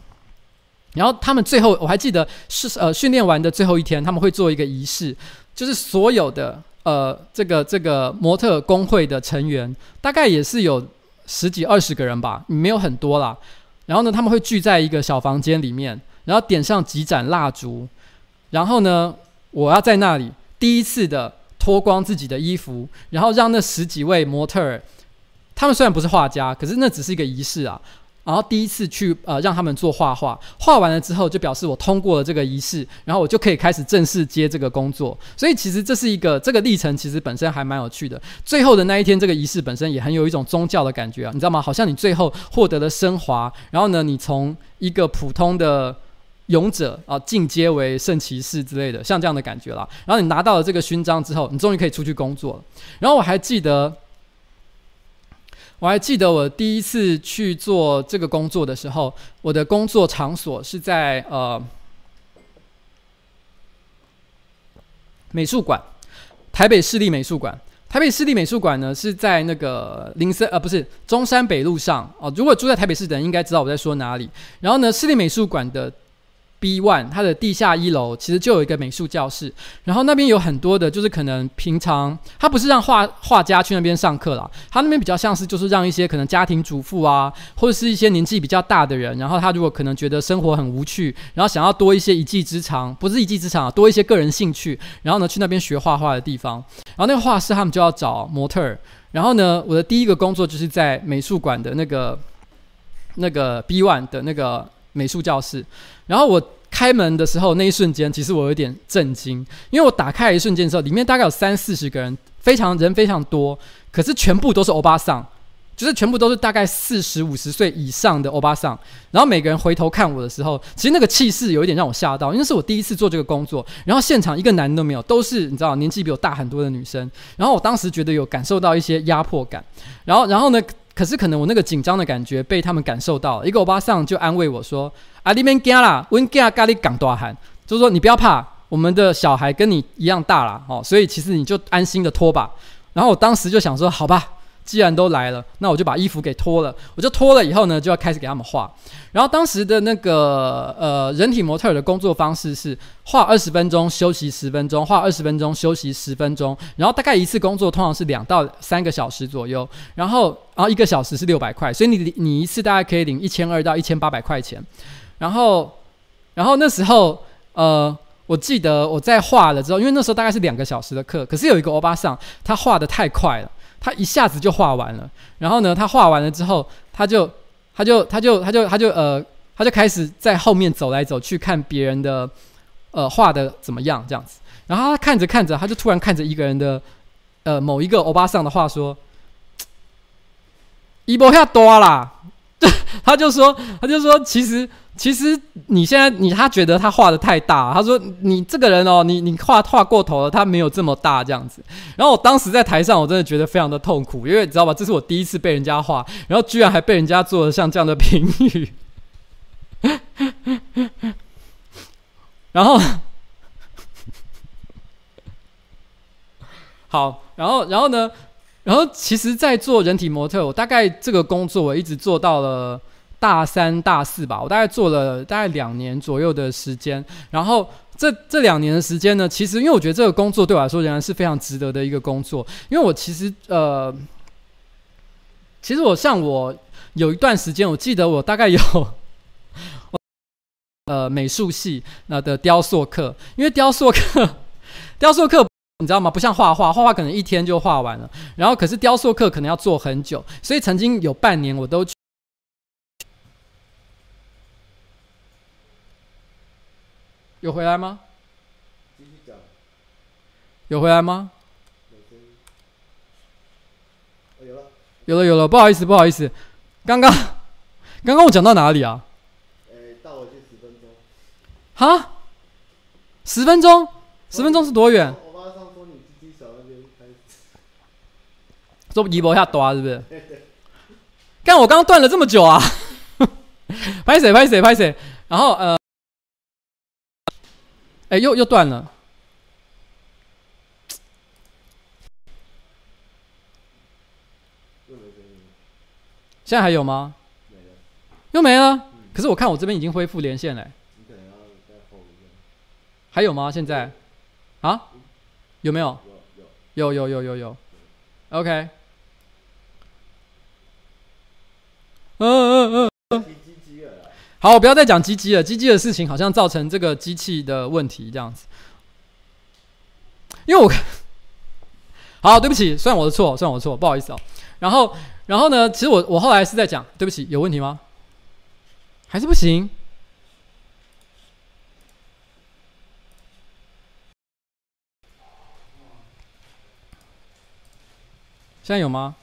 然后他们最后我还记得是呃训练完的最后一天，他们会做一个仪式，就是所有的呃这个这个模特工会的成员，大概也是有十几二十个人吧，没有很多啦。然后呢，他们会聚在一个小房间里面，然后点上几盏蜡烛，然后呢，我要在那里第一次的脱光自己的衣服，然后让那十几位模特儿，他们虽然不是画家，可是那只是一个仪式啊。然后第一次去呃让他们做画画，画完了之后就表示我通过了这个仪式，然后我就可以开始正式接这个工作。所以其实这是一个这个历程，其实本身还蛮有趣的。最后的那一天，这个仪式本身也很有一种宗教的感觉啊，你知道吗？好像你最后获得了升华，然后呢，你从一个普通的勇者啊进阶为圣骑士之类的，像这样的感觉啦。然后你拿到了这个勋章之后，你终于可以出去工作了。然后我还记得。我还记得我第一次去做这个工作的时候，我的工作场所是在呃美术馆，台北市立美术馆。台北市立美术馆呢是在那个林森呃不是中山北路上哦。如果住在台北市的人应该知道我在说哪里。然后呢，市立美术馆的。B one，它的地下一楼其实就有一个美术教室，然后那边有很多的，就是可能平常他不是让画画家去那边上课啦，他那边比较像是就是让一些可能家庭主妇啊，或者是一些年纪比较大的人，然后他如果可能觉得生活很无趣，然后想要多一些一技之长，不是一技之长啊，多一些个人兴趣，然后呢去那边学画画的地方，然后那个画室他们就要找模特儿，然后呢我的第一个工作就是在美术馆的那个那个 B one 的那个。美术教室，然后我开门的时候，那一瞬间，其实我有点震惊，因为我打开一瞬间的时候，里面大概有三四十个人非常人非常多，可是全部都是欧巴桑。就是全部都是大概四十五十岁以上的欧巴桑，然后每个人回头看我的时候，其实那个气势有一点让我吓到，因为是我第一次做这个工作，然后现场一个男的都没有，都是你知道年纪比我大很多的女生，然后我当时觉得有感受到一些压迫感，然后然后呢，可是可能我那个紧张的感觉被他们感受到了，一个欧巴桑就安慰我说：“啊，你免惊啦，温惊咖喱港大喊，就是说你不要怕，我们的小孩跟你一样大啦。哦，所以其实你就安心的拖吧。”然后我当时就想说：“好吧。”既然都来了，那我就把衣服给脱了。我就脱了以后呢，就要开始给他们画。然后当时的那个呃人体模特的工作方式是画二十分钟，休息十分钟，画二十分钟，休息十分钟。然后大概一次工作通常是两到三个小时左右。然后然后一个小时是六百块，所以你你一次大概可以领一千二到一千八百块钱。然后然后那时候呃，我记得我在画了之后，因为那时候大概是两个小时的课，可是有一个欧巴桑，他画得太快了。他一下子就画完了，然后呢，他画完了之后，他就，他就，他就，他就，他就，呃，他就开始在后面走来走去，看别人的，呃，画的怎么样这样子。然后他看着看着，他就突然看着一个人的，呃，某一个欧巴桑的画说：“ 一波下多啦。” 他就说，他就说，其实。其实你现在你他觉得他画的太大，他说你这个人哦，你你画画过头了，他没有这么大这样子。然后我当时在台上，我真的觉得非常的痛苦，因为你知道吧，这是我第一次被人家画，然后居然还被人家做了像这样的评语。然后，好，然后然后呢，然后其实，在做人体模特，我大概这个工作我一直做到了。大三、大四吧，我大概做了大概两年左右的时间。然后这这两年的时间呢，其实因为我觉得这个工作对我来说仍然是非常值得的一个工作。因为我其实呃，其实我像我有一段时间，我记得我大概有呃美术系那的雕塑课，因为雕塑课雕塑课你知道吗？不像画画，画画可能一天就画完了，然后可是雕塑课可能要做很久，所以曾经有半年我都。有回来吗？有回来吗？有了，有了，有了。不好意思，不好意思，刚刚，刚刚我讲到哪里啊？欸，到我这十分钟。哈？十分钟？十分钟是多远？我马上说你鸡鸡小那边开始。说一波下多是不是？干我刚刚断了这么久啊！拍谁？拍谁？拍谁？然后呃。哎，又又断了。现在还有吗？没了。又没了。可是我看我这边已经恢复连线了。还有吗？现在？啊？有没有？有有有有有。OK。嗯嗯嗯。好，我不要再讲鸡鸡了。鸡鸡的事情好像造成这个机器的问题，这样子。因为我，好，对不起，算我的错，算我的错，不好意思哦。然后，然后呢？其实我我后来是在讲，对不起，有问题吗？还是不行？现在有吗？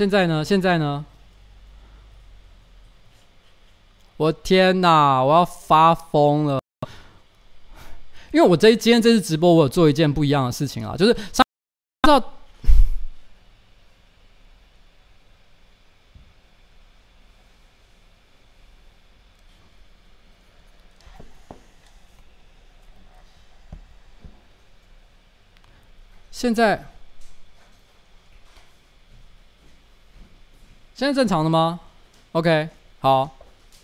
现在呢？现在呢？我天哪！我要发疯了！因为我这今天这次直播，我有做一件不一样的事情啊，就是上到现在。现在正常的吗？OK，好，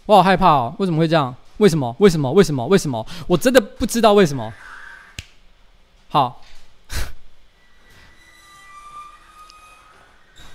我好害怕哦，为什么会这样？为什么？为什么？为什么？为什么？我真的不知道为什么。好，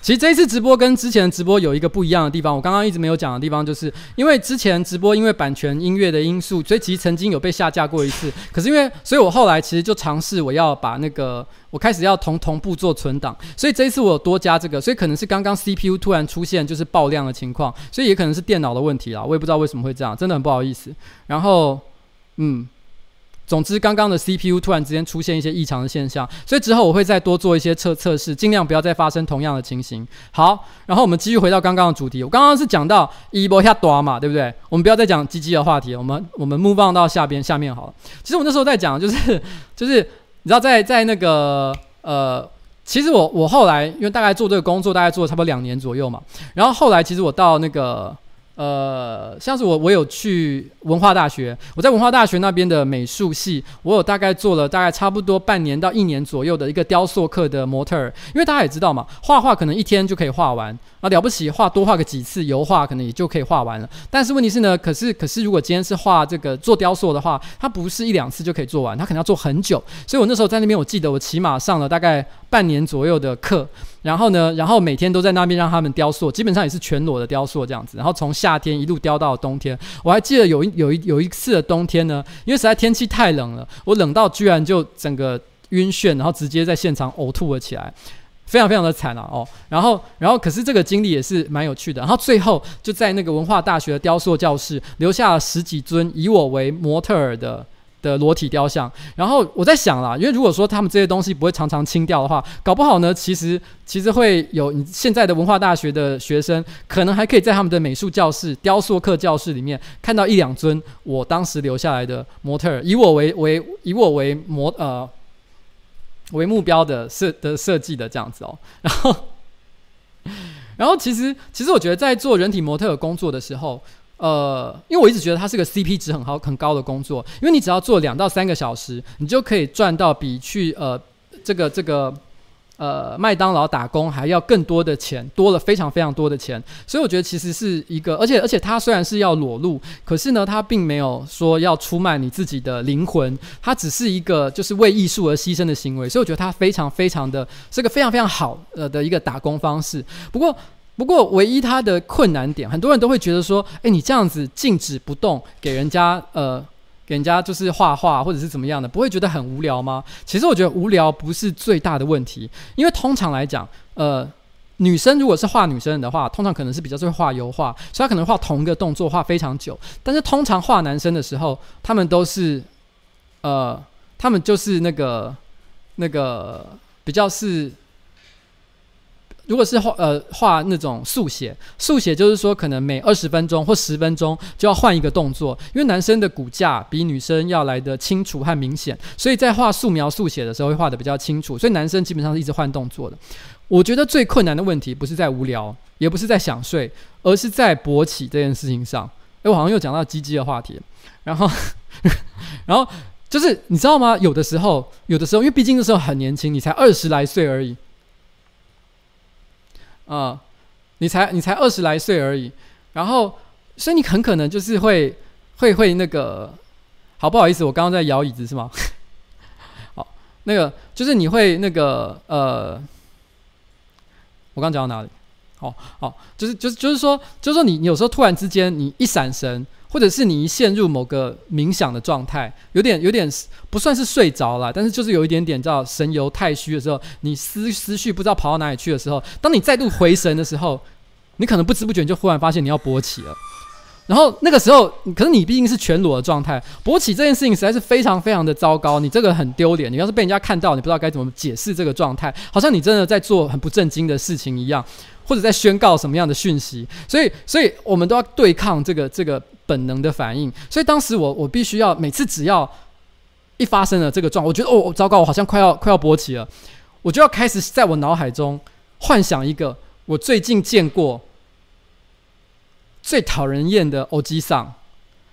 其实这一次直播跟之前的直播有一个不一样的地方，我刚刚一直没有讲的地方，就是因为之前直播因为版权音乐的因素，所以其实曾经有被下架过一次。可是因为，所以我后来其实就尝试我要把那个我开始要同同步做存档，所以这一次我有多加这个，所以可能是刚刚 CPU 突然出现就是爆量的情况，所以也可能是电脑的问题啦，我也不知道为什么会这样，真的很不好意思。然后，嗯。总之，刚刚的 CPU 突然之间出现一些异常的现象，所以之后我会再多做一些测测试，尽量不要再发生同样的情形。好，然后我们继续回到刚刚的主题。我刚刚是讲到一波下多嘛，对不对？我们不要再讲鸡鸡的话题，我们我们 move 到下边下面好了。其实我那时候在讲，就是 就是你知道，在在那个呃，其实我我后来因为大概做这个工作，大概做了差不多两年左右嘛，然后后来其实我到那个。呃，像是我，我有去文化大学，我在文化大学那边的美术系，我有大概做了大概差不多半年到一年左右的一个雕塑课的模特儿，因为大家也知道嘛，画画可能一天就可以画完。啊，了不起，画多画个几次油画，可能也就可以画完了。但是问题是呢，可是可是如果今天是画这个做雕塑的话，它不是一两次就可以做完，它可能要做很久。所以我那时候在那边，我记得我起码上了大概半年左右的课，然后呢，然后每天都在那边让他们雕塑，基本上也是全裸的雕塑这样子。然后从夏天一路雕到冬天，我还记得有一有一有一次的冬天呢，因为实在天气太冷了，我冷到居然就整个晕眩，然后直接在现场呕吐了起来。非常非常的惨啊！哦，然后，然后，可是这个经历也是蛮有趣的。然后最后就在那个文化大学的雕塑教室留下了十几尊以我为模特儿的的裸体雕像。然后我在想啦，因为如果说他们这些东西不会常常清掉的话，搞不好呢，其实其实会有你现在的文化大学的学生，可能还可以在他们的美术教室、雕塑课教室里面看到一两尊我当时留下来的模特，以我为为以我为模呃。为目标的设的设计的这样子哦，然后，然后其实其实我觉得在做人体模特工作的时候，呃，因为我一直觉得它是个 CP 值很好很高的工作，因为你只要做两到三个小时，你就可以赚到比去呃这个这个。呃，麦当劳打工还要更多的钱，多了非常非常多的钱，所以我觉得其实是一个，而且而且它虽然是要裸露，可是呢，它并没有说要出卖你自己的灵魂，它只是一个就是为艺术而牺牲的行为，所以我觉得它非常非常的是个非常非常好呃的一个打工方式。不过不过，唯一他的困难点，很多人都会觉得说，诶，你这样子静止不动，给人家呃。给人家就是画画或者是怎么样的，不会觉得很无聊吗？其实我觉得无聊不是最大的问题，因为通常来讲，呃，女生如果是画女生的话，通常可能是比较会画油画，所以她可能画同一个动作画非常久。但是通常画男生的时候，他们都是，呃，他们就是那个那个比较是。如果是画呃画那种速写，速写就是说可能每二十分钟或十分钟就要换一个动作，因为男生的骨架比女生要来得清楚和明显，所以在画素描速写的时候会画得比较清楚，所以男生基本上是一直换动作的。我觉得最困难的问题不是在无聊，也不是在想睡，而是在勃起这件事情上。哎，我好像又讲到鸡鸡的话题，然后 然后就是你知道吗？有的时候，有的时候，因为毕竟那时候很年轻，你才二十来岁而已。啊、你才你才二十来岁而已，然后所以你很可能就是会会会那个，好不好意思，我刚刚在摇椅子是吗？好，那个就是你会那个呃，我刚讲到哪里？好好，就是就是就是说就是说你你有时候突然之间你一闪神。或者是你一陷入某个冥想的状态，有点有点不算是睡着了，但是就是有一点点叫神游太虚的时候，你思思绪不知道跑到哪里去的时候，当你再度回神的时候，你可能不知不觉就忽然发现你要勃起了，然后那个时候，可是你毕竟是全裸的状态，勃起这件事情实在是非常非常的糟糕，你这个很丢脸，你要是被人家看到，你不知道该怎么解释这个状态，好像你真的在做很不正经的事情一样，或者在宣告什么样的讯息，所以所以我们都要对抗这个这个。本能的反应，所以当时我我必须要每次只要一发生了这个状，我觉得哦糟糕，我好像快要快要勃起了，我就要开始在我脑海中幻想一个我最近见过最讨人厌的欧吉桑，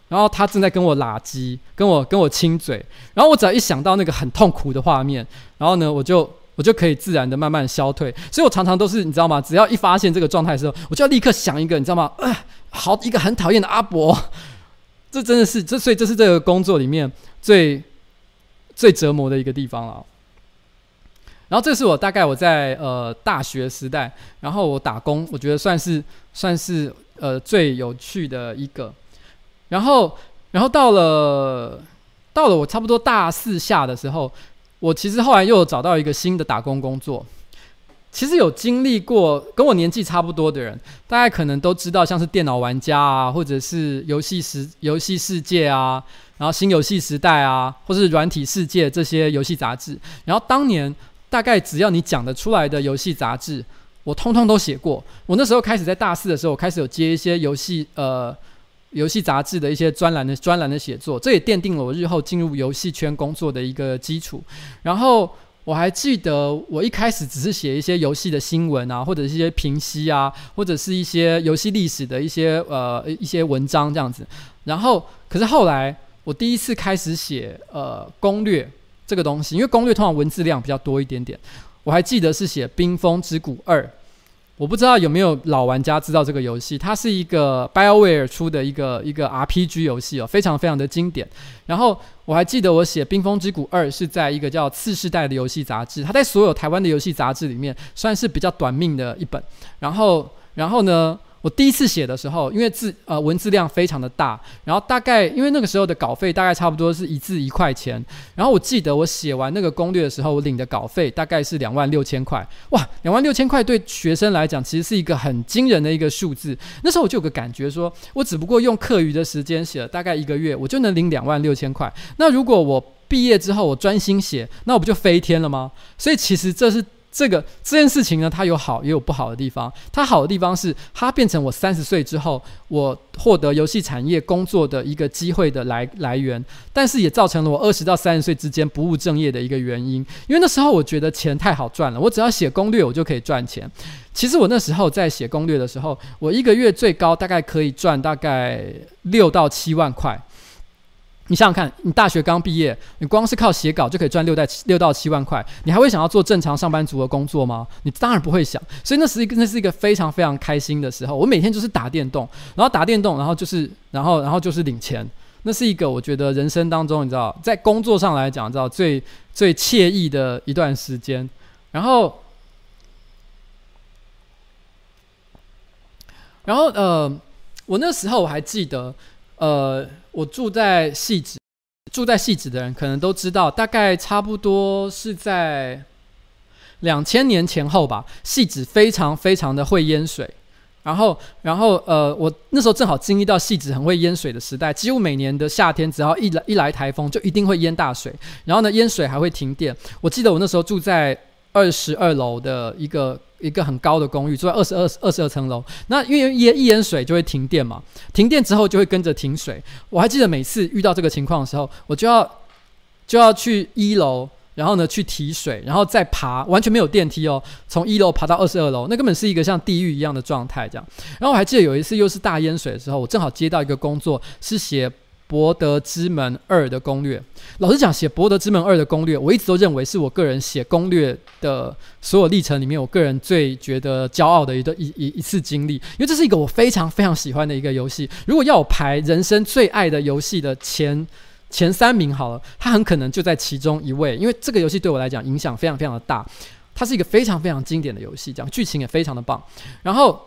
然后他正在跟我拉鸡，跟我跟我亲嘴，然后我只要一想到那个很痛苦的画面，然后呢我就我就可以自然的慢慢消退，所以我常常都是你知道吗？只要一发现这个状态的时候，我就要立刻想一个你知道吗？好一个很讨厌的阿伯，这真的是这，所以这是这个工作里面最最折磨的一个地方了。然后这是我大概我在呃大学时代，然后我打工，我觉得算是算是呃最有趣的一个。然后然后到了到了我差不多大四下的时候，我其实后来又找到一个新的打工工作。其实有经历过跟我年纪差不多的人，大家可能都知道，像是电脑玩家啊，或者是游戏时游戏世界啊，然后新游戏时代啊，或是软体世界这些游戏杂志。然后当年。大概只要你讲得出来的游戏杂志，我通通都写过。我那时候开始在大四的时候，我开始有接一些游戏呃游戏杂志的一些专栏的专栏的写作，这也奠定了我日后进入游戏圈工作的一个基础。然后我还记得，我一开始只是写一些游戏的新闻啊，或者一些评析啊，或者是一些游戏历史的一些呃一些文章这样子。然后，可是后来我第一次开始写呃攻略。这个东西，因为攻略通常文字量比较多一点点，我还记得是写《冰封之谷二》，我不知道有没有老玩家知道这个游戏，它是一个 BioWare 出的一个一个 RPG 游戏哦，非常非常的经典。然后我还记得我写《冰封之谷二》是在一个叫《次世代》的游戏杂志，它在所有台湾的游戏杂志里面算是比较短命的一本。然后，然后呢？我第一次写的时候，因为字呃文字量非常的大，然后大概因为那个时候的稿费大概差不多是一字一块钱，然后我记得我写完那个攻略的时候，我领的稿费大概是两万六千块，哇，两万六千块对学生来讲其实是一个很惊人的一个数字。那时候我就有个感觉说，我只不过用课余的时间写了大概一个月，我就能领两万六千块。那如果我毕业之后我专心写，那我不就飞天了吗？所以其实这是。这个这件事情呢，它有好也有不好的地方。它好的地方是，它变成我三十岁之后，我获得游戏产业工作的一个机会的来来源。但是也造成了我二十到三十岁之间不务正业的一个原因。因为那时候我觉得钱太好赚了，我只要写攻略，我就可以赚钱。其实我那时候在写攻略的时候，我一个月最高大概可以赚大概六到七万块。你想想看，你大学刚毕业，你光是靠写稿就可以赚六到七六到七万块，你还会想要做正常上班族的工作吗？你当然不会想。所以那是一个那是一个非常非常开心的时候。我每天就是打电动，然后打电动，然后就是然后然后就是领钱。那是一个我觉得人生当中，你知道，在工作上来讲，你知道最最惬意的一段时间。然后，然后呃，我那时候我还记得。呃，我住在汐止，住在汐止的人可能都知道，大概差不多是在两千年前后吧。汐止非常非常的会淹水，然后，然后，呃，我那时候正好经历到汐止很会淹水的时代，几乎每年的夏天，只要一来一来台风，就一定会淹大水，然后呢，淹水还会停电。我记得我那时候住在二十二楼的一个。一个很高的公寓，住在二十二二十二层楼。那因为淹一淹水就会停电嘛，停电之后就会跟着停水。我还记得每次遇到这个情况的时候，我就要就要去一楼，然后呢去提水，然后再爬，完全没有电梯哦，从一楼爬到二十二楼，那根本是一个像地狱一样的状态这样。然后我还记得有一次又是大淹水的时候，我正好接到一个工作，是写。《博德之门二》的攻略，老实讲，写《博德之门二》的攻略，我一直都认为是我个人写攻略的所有历程里面，我个人最觉得骄傲的一个一一一次经历，因为这是一个我非常非常喜欢的一个游戏。如果要我排人生最爱的游戏的前前三名好了，它很可能就在其中一位，因为这个游戏对我来讲影响非常非常的大，它是一个非常非常经典的游戏，讲剧情也非常的棒，然后。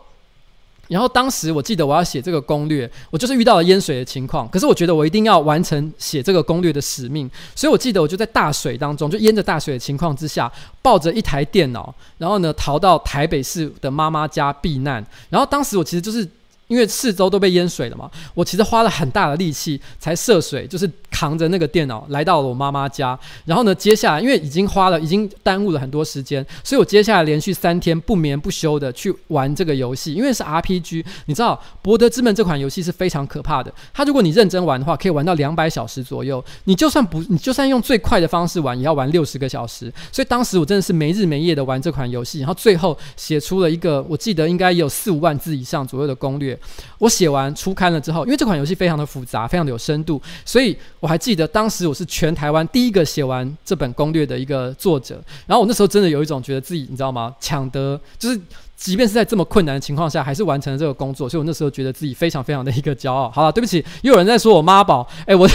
然后当时我记得我要写这个攻略，我就是遇到了淹水的情况。可是我觉得我一定要完成写这个攻略的使命，所以我记得我就在大水当中，就淹着大水的情况之下，抱着一台电脑，然后呢逃到台北市的妈妈家避难。然后当时我其实就是。因为四周都被淹水了嘛，我其实花了很大的力气才涉水，就是扛着那个电脑来到了我妈妈家。然后呢，接下来因为已经花了，已经耽误了很多时间，所以我接下来连续三天不眠不休的去玩这个游戏。因为是 RPG，你知道《博德之门》这款游戏是非常可怕的。它如果你认真玩的话，可以玩到两百小时左右。你就算不，你就算用最快的方式玩，也要玩六十个小时。所以当时我真的是没日没夜的玩这款游戏，然后最后写出了一个我记得应该有四五万字以上左右的攻略。我写完出刊了之后，因为这款游戏非常的复杂，非常的有深度，所以我还记得当时我是全台湾第一个写完这本攻略的一个作者。然后我那时候真的有一种觉得自己，你知道吗？抢得就是，即便是在这么困难的情况下，还是完成了这个工作。所以我那时候觉得自己非常非常的一个骄傲。好了，对不起，又有人在说我妈宝，哎，我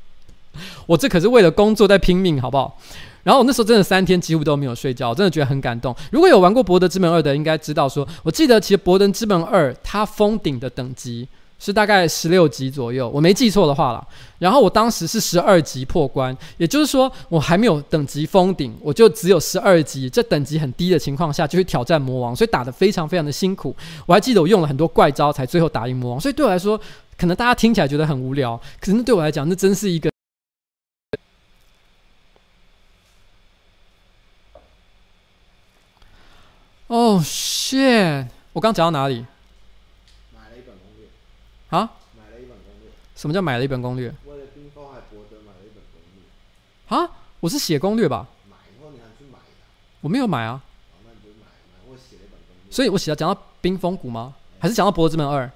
我这可是为了工作在拼命，好不好？然后我那时候真的三天几乎都没有睡觉，我真的觉得很感动。如果有玩过《博德之门二》的，应该知道说，我记得其实《博德之门二》它封顶的等级是大概十六级左右，我没记错的话啦。然后我当时是十二级破关，也就是说我还没有等级封顶，我就只有十二级，这等级很低的情况下就去挑战魔王，所以打得非常非常的辛苦。我还记得我用了很多怪招才最后打赢魔王，所以对我来说，可能大家听起来觉得很无聊，可是对我来讲，那真是一个。哦、oh，shit！我刚讲到哪里？买了一本攻略。啊？买了一本攻略。什么叫买了一本攻略？为了冰博德买了一本攻略。啊？我是写攻略吧？买以后你还去买的？我没有买啊。哦，那你就买买，我写了一本攻略。所以我写了讲到冰封谷吗？还是讲到博德之门二？忘了。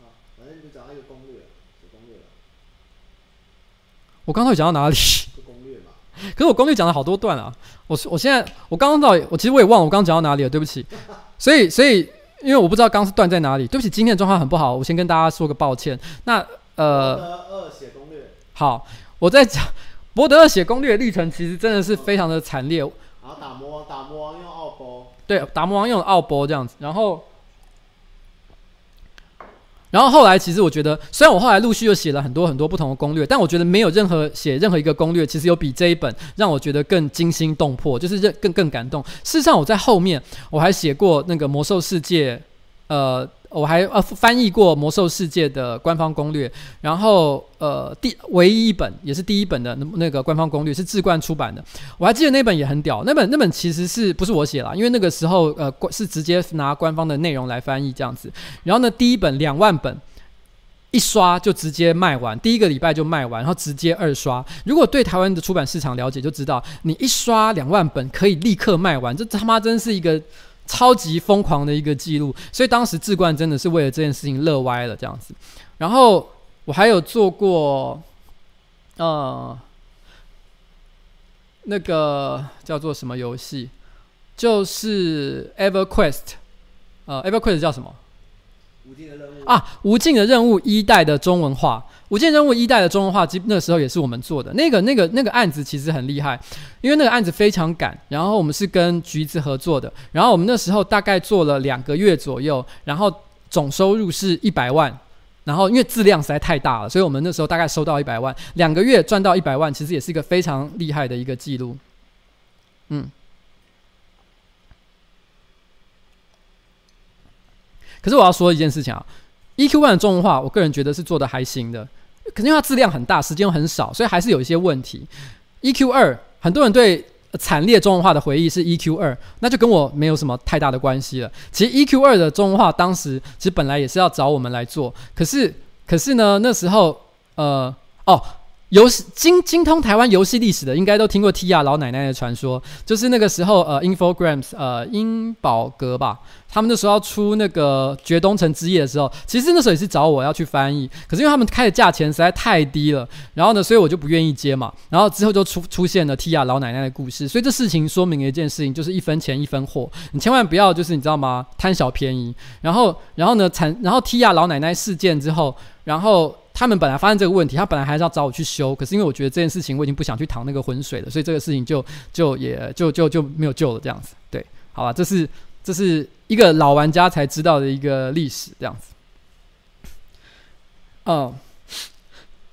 啊，反正你就讲到一个攻略，写攻略了。我刚才有讲到哪里？攻略嘛。可是我攻略讲了好多段啊。我我现在我刚刚到我其实我也忘了我刚刚讲到哪里了，对不起。所以所以因为我不知道刚刚是断在哪里，对不起，今天的状况很不好，我先跟大家说个抱歉。那呃，博德二写攻略。好，我在讲博德二写攻略的历程，其实真的是非常的惨烈。然后打魔王，打魔王用奥波。对，打魔王用奥波这样子，然后。然后后来，其实我觉得，虽然我后来陆续又写了很多很多不同的攻略，但我觉得没有任何写任何一个攻略，其实有比这一本让我觉得更惊心动魄，就是更更感动。事实上，我在后面我还写过那个魔兽世界，呃。我还呃翻译过《魔兽世界》的官方攻略，然后呃第唯一一本也是第一本的那那个官方攻略是志冠出版的，我还记得那本也很屌，那本那本其实是不是我写啦？因为那个时候呃是直接拿官方的内容来翻译这样子，然后呢第一本两万本一刷就直接卖完，第一个礼拜就卖完，然后直接二刷。如果对台湾的出版市场了解就知道，你一刷两万本可以立刻卖完，这他妈真是一个。超级疯狂的一个记录，所以当时志冠真的是为了这件事情乐歪了这样子。然后我还有做过，呃，那个叫做什么游戏，就是 EverQuest，呃，EverQuest 叫什么？无尽的任务啊！无尽的任务一代的中文化，无尽任务一代的中文化，基那时候也是我们做的。那个、那个、那个案子其实很厉害，因为那个案子非常赶。然后我们是跟橘子合作的，然后我们那时候大概做了两个月左右，然后总收入是一百万。然后因为质量实在太大了，所以我们那时候大概收到一百万，两个月赚到一百万，其实也是一个非常厉害的一个记录。嗯。可是我要说一件事情啊，EQ One 的中文化，我个人觉得是做的还行的，可是因为它质量很大，时间又很少，所以还是有一些问题。EQ 二，很多人对惨烈中文化的回忆是 EQ 二，那就跟我没有什么太大的关系了。其实 EQ 二的中文化当时其实本来也是要找我们来做，可是可是呢，那时候呃哦。游戏精精通台湾游戏历史的，应该都听过 Tia 老奶奶的传说，就是那个时候，呃，Infogrames，呃，英宝格吧，他们那时候要出那个《绝冬城之夜》的时候，其实那时候也是找我要去翻译，可是因为他们开的价钱实在太低了，然后呢，所以我就不愿意接嘛，然后之后就出出现了 Tia 老奶奶的故事，所以这事情说明了一件事情，就是一分钱一分货，你千万不要就是你知道吗？贪小便宜，然后然后呢产，然后 Tia 老奶奶事件之后，然后。他们本来发现这个问题，他本来还是要找我去修，可是因为我觉得这件事情我已经不想去淌那个浑水了，所以这个事情就就也就就就没有救了这样子。对，好吧，这是这是一个老玩家才知道的一个历史这样子。嗯，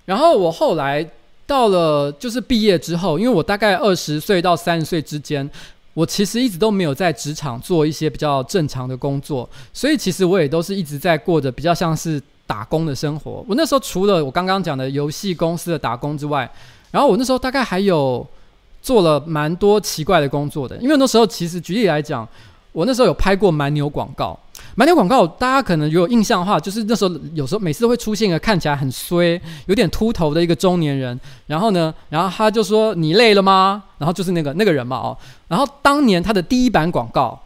然后我后来到了就是毕业之后，因为我大概二十岁到三十岁之间，我其实一直都没有在职场做一些比较正常的工作，所以其实我也都是一直在过着比较像是。打工的生活，我那时候除了我刚刚讲的游戏公司的打工之外，然后我那时候大概还有做了蛮多奇怪的工作的。因为那时候其实举例来讲，我那时候有拍过蛮牛广告。蛮牛广告大家可能有印象的话，就是那时候有时候每次都会出现一个看起来很衰、有点秃头的一个中年人。然后呢，然后他就说：“你累了吗？”然后就是那个那个人嘛，哦。然后当年他的第一版广告，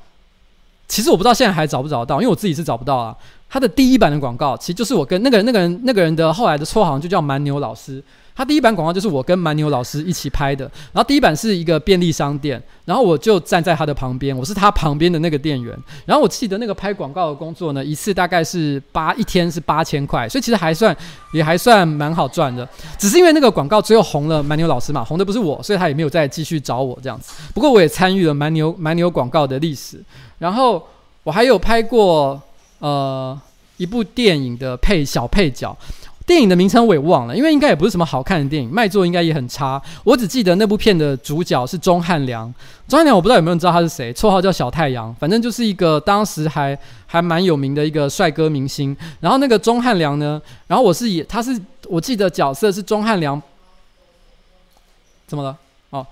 其实我不知道现在还找不找到，因为我自己是找不到啊。他的第一版的广告，其实就是我跟那个那个人那个人的后来的绰号就叫蛮牛老师。他第一版广告就是我跟蛮牛老师一起拍的，然后第一版是一个便利商店，然后我就站在他的旁边，我是他旁边的那个店员。然后我记得那个拍广告的工作呢，一次大概是八一天是八千块，所以其实还算也还算蛮好赚的。只是因为那个广告最后红了蛮牛老师嘛，红的不是我，所以他也没有再继续找我这样子。不过我也参与了蛮牛蛮牛广告的历史，然后我还有拍过呃一部电影的配小配角。电影的名称我也忘了，因为应该也不是什么好看的电影，卖座应该也很差。我只记得那部片的主角是钟汉良，钟汉良我不知道有没有人知道他是谁，绰号叫小太阳，反正就是一个当时还还蛮有名的一个帅哥明星。然后那个钟汉良呢，然后我是演，他是我记得角色是钟汉良，怎么了？哦，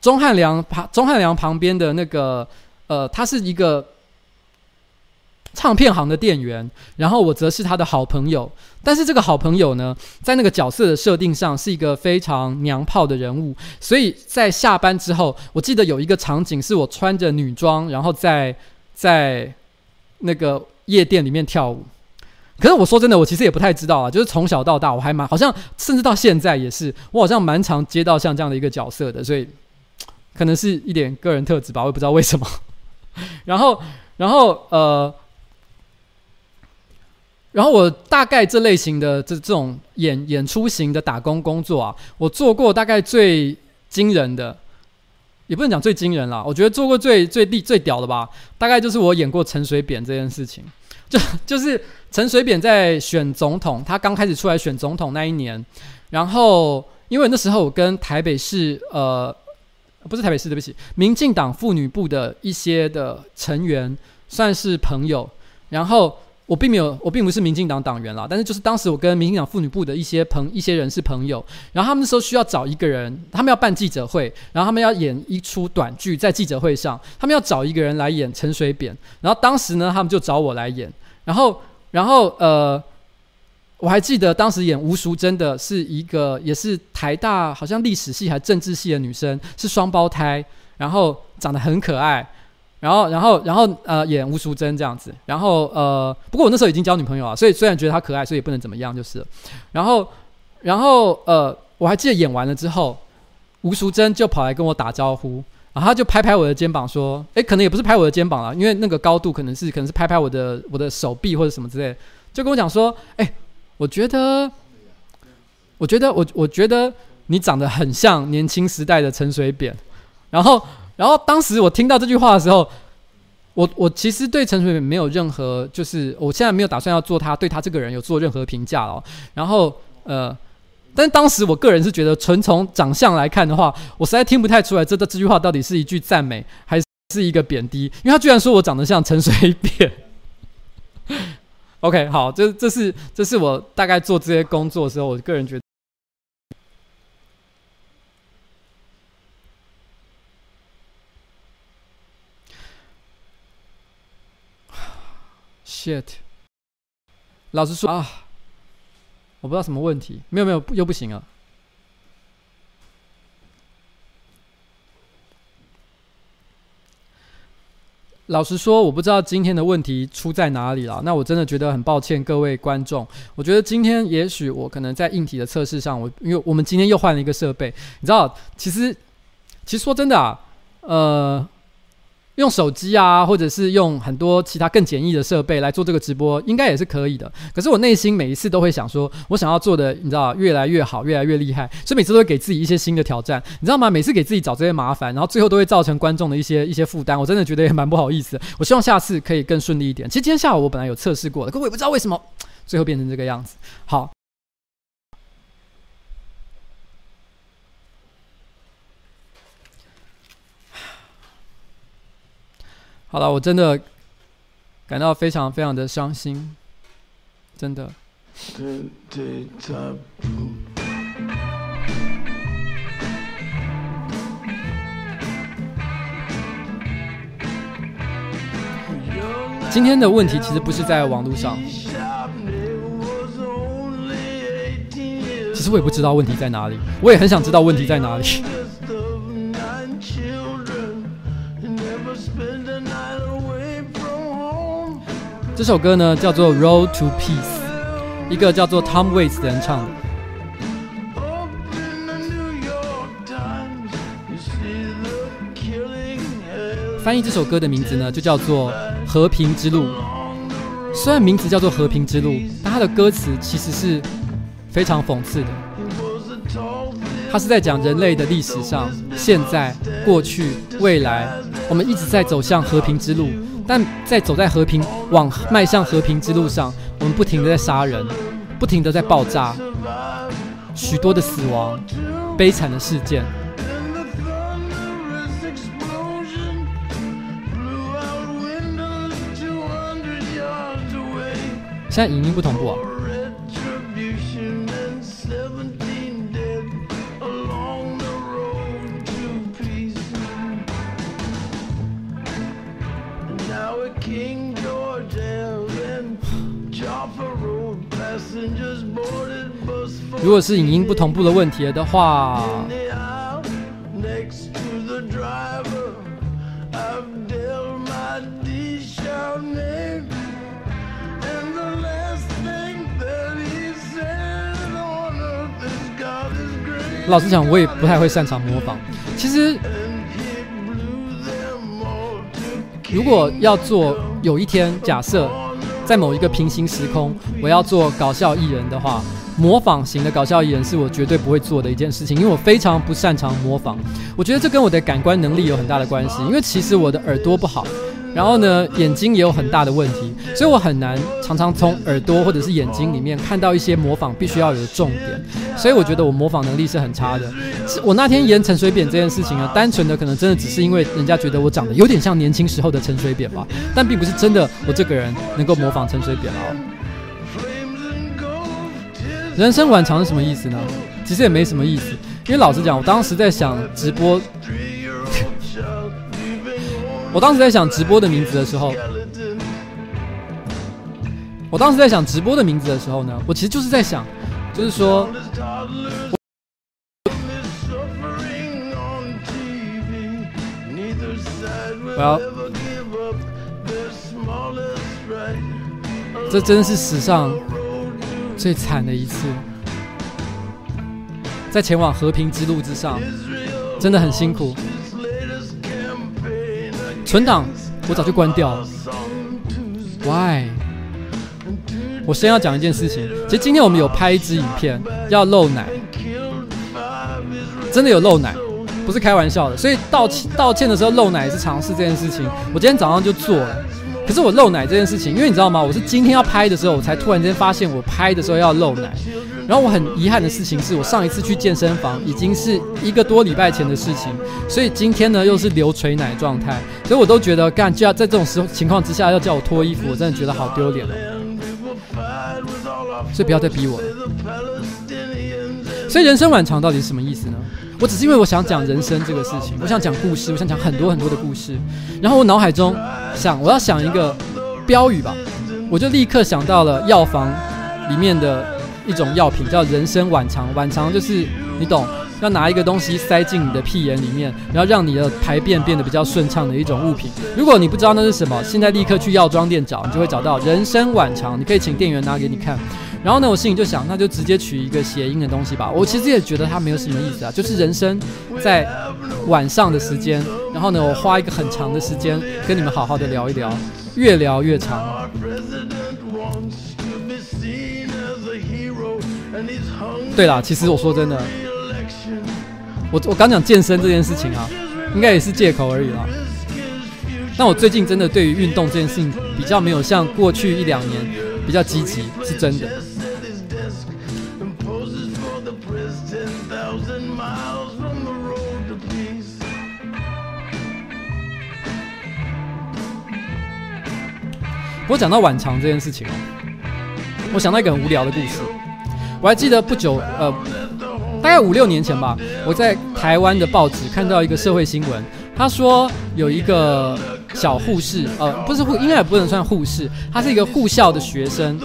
钟汉良旁钟汉良旁边的那个呃，他是一个。唱片行的店员，然后我则是他的好朋友。但是这个好朋友呢，在那个角色的设定上是一个非常娘炮的人物，所以在下班之后，我记得有一个场景是我穿着女装，然后在在那个夜店里面跳舞。可是我说真的，我其实也不太知道啊，就是从小到大，我还蛮好像，甚至到现在也是，我好像蛮常接到像这样的一个角色的，所以可能是一点个人特质吧，我也不知道为什么。然后，然后呃。然后我大概这类型的这这种演演出型的打工工作啊，我做过大概最惊人的，也不能讲最惊人啦，我觉得做过最最厉最屌的吧，大概就是我演过陈水扁这件事情。就 就是陈水扁在选总统，他刚开始出来选总统那一年，然后因为那时候我跟台北市呃不是台北市对不起，民进党妇女部的一些的成员算是朋友，然后。我并没有，我并不是民进党党员啦，但是就是当时我跟民进党妇女部的一些朋一些人是朋友，然后他们那时候需要找一个人，他们要办记者会，然后他们要演一出短剧在记者会上，他们要找一个人来演陈水扁，然后当时呢，他们就找我来演，然后然后呃，我还记得当时演吴淑珍的是一个也是台大好像历史系还政治系的女生，是双胞胎，然后长得很可爱。然后，然后，然后，呃，演吴淑珍这样子。然后，呃，不过我那时候已经交女朋友了，所以虽然觉得她可爱，所以也不能怎么样，就是。然后，然后，呃，我还记得演完了之后，吴淑珍就跑来跟我打招呼，然后她就拍拍我的肩膀说：“诶，可能也不是拍我的肩膀了，因为那个高度可能是可能是拍拍我的我的手臂或者什么之类，就跟我讲说：‘诶，我觉得，我觉得，我我觉得你长得很像年轻时代的陈水扁。’然后。然后当时我听到这句话的时候，我我其实对陈水扁没有任何，就是我现在没有打算要做他对他这个人有做任何评价了。然后呃，但当时我个人是觉得，纯从长相来看的话，我实在听不太出来这这句话到底是一句赞美还是一个贬低，因为他居然说我长得像陈水扁。OK，好，这这是这是我大概做这些工作的时候，我个人觉得 shit，老实说啊，我不知道什么问题，没有没有又不行了。老实说，我不知道今天的问题出在哪里了。那我真的觉得很抱歉，各位观众。我觉得今天也许我可能在硬体的测试上，我因为我们今天又换了一个设备，你知道，其实其实说真的啊，呃。用手机啊，或者是用很多其他更简易的设备来做这个直播，应该也是可以的。可是我内心每一次都会想说，我想要做的，你知道，越来越好，越来越厉害，所以每次都会给自己一些新的挑战，你知道吗？每次给自己找这些麻烦，然后最后都会造成观众的一些一些负担，我真的觉得也蛮不好意思。我希望下次可以更顺利一点。其实今天下午我本来有测试过的，可我也不知道为什么最后变成这个样子。好。好了，我真的感到非常非常的伤心，真的。今天的问题其实不是在网络上，其实我也不知道问题在哪里，我也很想知道问题在哪里。这首歌呢叫做 road to peace 一个叫做 tom waits 的人唱。的翻译这首歌的名字呢就叫做和平之路。虽然名字叫做和平之路但它的歌词其实是非常讽刺的。它是在讲人类的历史上现在过去未来我们一直在走向和平之路。但在走在和平往迈向和平之路上，我们不停的在杀人，不停的在爆炸，许多的死亡，悲惨的事件。现在影音不同步啊。如果是影音不同步的问题的话。老实讲，我也不太会擅长模仿。其实，如果要做有一天，假设在某一个平行时空，我要做搞笑艺人的话，模仿型的搞笑艺人是我绝对不会做的一件事情，因为我非常不擅长模仿。我觉得这跟我的感官能力有很大的关系，因为其实我的耳朵不好。然后呢，眼睛也有很大的问题，所以我很难常常从耳朵或者是眼睛里面看到一些模仿必须要有的重点，所以我觉得我模仿能力是很差的。我那天演陈水扁这件事情啊，单纯的可能真的只是因为人家觉得我长得有点像年轻时候的陈水扁吧，但并不是真的我这个人能够模仿陈水扁哦。人生晚长是什么意思呢？其实也没什么意思，因为老实讲，我当时在想直播。我当时在想直播的名字的时候，我当时在想直播的名字的时候呢，我其实就是在想，就是说，我要，这真是史上最惨的一次，在前往和平之路之上，真的很辛苦。存档，我早就关掉了。Why？我先要讲一件事情。其实今天我们有拍一支影片，要露奶，真的有露奶，不是开玩笑的。所以道歉道歉的时候露奶是尝试这件事情。我今天早上就做了。可是我露奶这件事情，因为你知道吗？我是今天要拍的时候，我才突然间发现我拍的时候要露奶。然后我很遗憾的事情是，我上一次去健身房已经是一个多礼拜前的事情，所以今天呢又是流垂奶状态，所以我都觉得干就要在这种时候情况之下要叫我脱衣服，我真的觉得好丢脸了。所以不要再逼我了。所以人生晚长到底是什么意思呢？我只是因为我想讲人生这个事情，我想讲故事，我想讲很多很多的故事，然后我脑海中想我要想一个标语吧，我就立刻想到了药房里面的。一种药品叫人生晚长，晚长就是你懂，要拿一个东西塞进你的屁眼里面，然后让你的排便变得比较顺畅的一种物品。如果你不知道那是什么，现在立刻去药妆店找，你就会找到人生晚长。你可以请店员拿给你看。然后呢，我心里就想，那就直接取一个谐音的东西吧。我其实也觉得它没有什么意思啊，就是人生在晚上的时间，然后呢，我花一个很长的时间跟你们好好的聊一聊，越聊越长。对啦，其实我说真的，我我刚讲健身这件事情啊，应该也是借口而已啦。但我最近真的对于运动这件事情比较没有像过去一两年比较积极，是真的。我讲到晚长这件事情，我想到一个很无聊的故事。我还记得不久，呃，大概五六年前吧，我在台湾的报纸看到一个社会新闻，他说有一个小护士，呃，不是护，应该也不能算护士，他是一个护校的学生，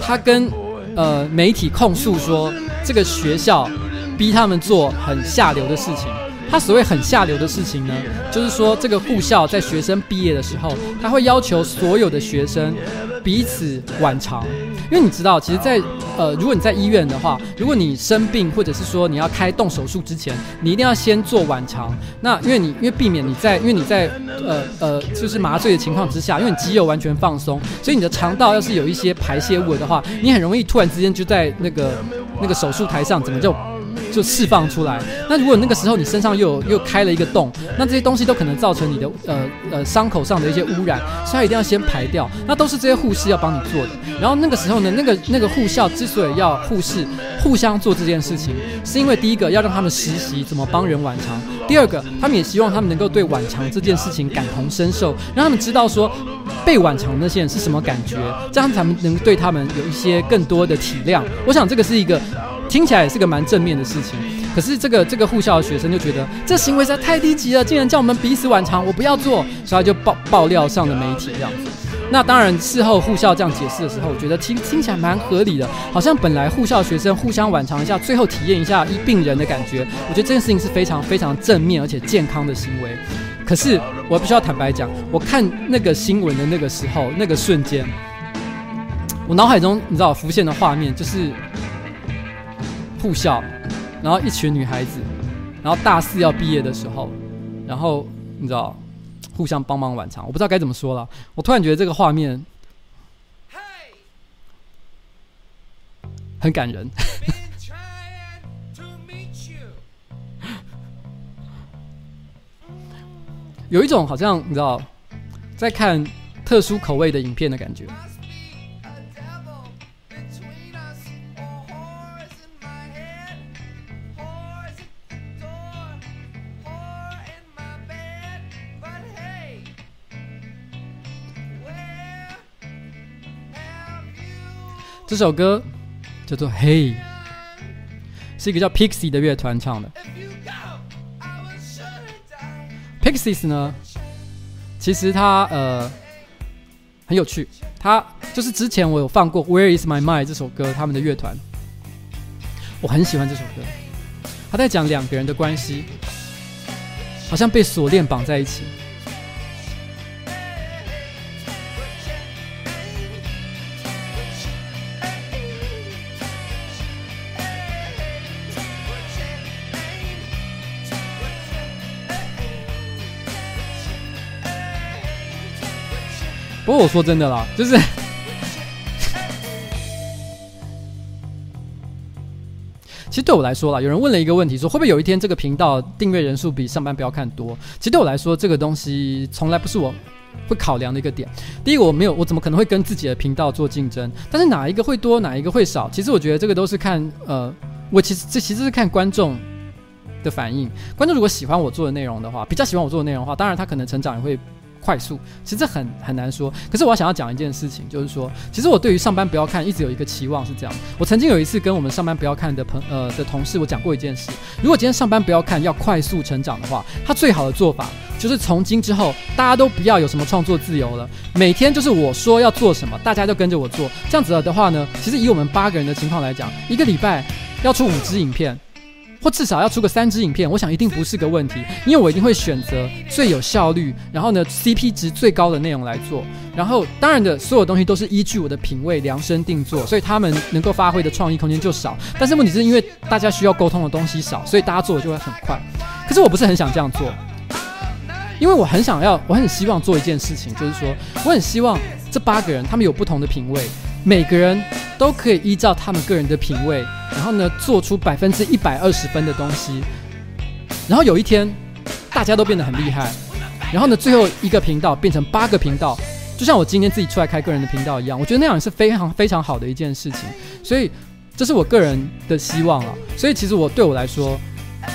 他跟呃媒体控诉说，这个学校逼他们做很下流的事情。他所谓很下流的事情呢，就是说这个护校在学生毕业的时候，他会要求所有的学生彼此晚长，因为你知道，其实在，呃，如果你在医院的话，如果你生病或者是说你要开动手术之前，你一定要先做浣肠。那因为你因为避免你在因为你在呃呃就是麻醉的情况之下，因为你肌肉完全放松，所以你的肠道要是有一些排泄物的话，你很容易突然之间就在那个那个手术台上怎么就。就释放出来。那如果那个时候你身上又有又开了一个洞，那这些东西都可能造成你的呃呃伤口上的一些污染，所以一定要先排掉。那都是这些护士要帮你做的。然后那个时候呢，那个那个护校之所以要护士互相做这件事情，是因为第一个要让他们实习怎么帮人挽肠，第二个他们也希望他们能够对挽肠这件事情感同身受，让他们知道说被挽肠那些人是什么感觉，这样才能对他们有一些更多的体谅。我想这个是一个。听起来也是个蛮正面的事情，可是这个这个护校的学生就觉得这行为实在太低级了，竟然叫我们彼此浣肠，我不要做，所以他就爆爆料上了媒体这样子。那当然事后护校这样解释的时候，我觉得听听起来蛮合理的，好像本来护校学生互相浣肠一下，最后体验一下医病人的感觉，我觉得这件事情是非常非常正面而且健康的行为。可是我必须要坦白讲，我看那个新闻的那个时候，那个瞬间，我脑海中你知道浮现的画面就是。护校，然后一群女孩子，然后大四要毕业的时候，然后你知道，互相帮忙浣肠，我不知道该怎么说了。我突然觉得这个画面很感人，有一种好像你知道，在看特殊口味的影片的感觉。这首歌叫做《Hey》，是一个叫 Pixie 的乐团唱的。Pixies 呢，其实它呃很有趣，它就是之前我有放过《Where Is My Mind》这首歌，他们的乐团，我很喜欢这首歌。他在讲两个人的关系，好像被锁链绑在一起。不过我说真的啦，就是，其实对我来说啦，有人问了一个问题，说会不会有一天这个频道订阅人数比上班不要看多？其实对我来说，这个东西从来不是我会考量的一个点。第一个，我没有，我怎么可能会跟自己的频道做竞争？但是哪一个会多，哪一个会少？其实我觉得这个都是看，呃，我其实这其实是看观众的反应。观众如果喜欢我做的内容的话，比较喜欢我做的内容的话，当然他可能成长也会。快速，其实这很很难说。可是我想要讲一件事情，就是说，其实我对于上班不要看，一直有一个期望是这样。我曾经有一次跟我们上班不要看的朋呃的同事，我讲过一件事：如果今天上班不要看要快速成长的话，他最好的做法就是从今之后大家都不要有什么创作自由了，每天就是我说要做什么，大家就跟着我做。这样子的话呢，其实以我们八个人的情况来讲，一个礼拜要出五支影片。或至少要出个三支影片，我想一定不是个问题，因为我一定会选择最有效率，然后呢 CP 值最高的内容来做。然后当然的所有东西都是依据我的品味量身定做，所以他们能够发挥的创意空间就少。但是问题是因为大家需要沟通的东西少，所以大家做的就会很快。可是我不是很想这样做，因为我很想要，我很希望做一件事情，就是说我很希望这八个人他们有不同的品味，每个人都可以依照他们个人的品味。然后呢，做出百分之一百二十分的东西。然后有一天，大家都变得很厉害。然后呢，最后一个频道变成八个频道，就像我今天自己出来开个人的频道一样。我觉得那样也是非常非常好的一件事情。所以，这是我个人的希望啊。所以，其实我对我来说，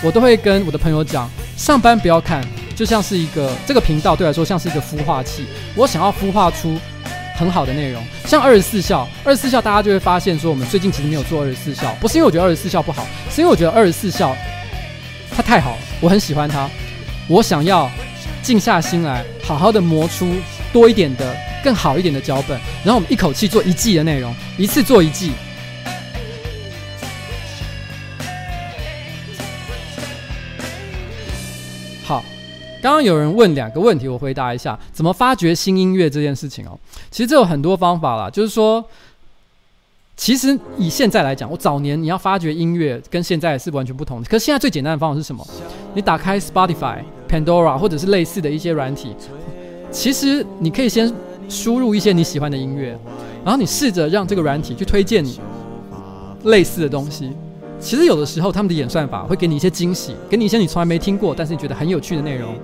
我都会跟我的朋友讲：上班不要看，就像是一个这个频道对来说像是一个孵化器。我想要孵化出。很好的内容，像二十四孝，二十四孝大家就会发现说，我们最近其实没有做二十四孝，不是因为我觉得二十四孝不好，是因为我觉得二十四孝它太好了，我很喜欢它，我想要静下心来，好好的磨出多一点的、更好一点的脚本，然后我们一口气做一季的内容，一次做一季。刚刚有人问两个问题，我回答一下：怎么发掘新音乐这件事情哦？其实这有很多方法啦，就是说，其实以现在来讲，我早年你要发掘音乐跟现在是完全不同的。可是现在最简单的方法是什么？你打开 Spotify、Pandora 或者是类似的一些软体，其实你可以先输入一些你喜欢的音乐，然后你试着让这个软体去推荐你类似的东西。其实有的时候他们的演算法会给你一些惊喜，给你一些你从来没听过但是你觉得很有趣的内容。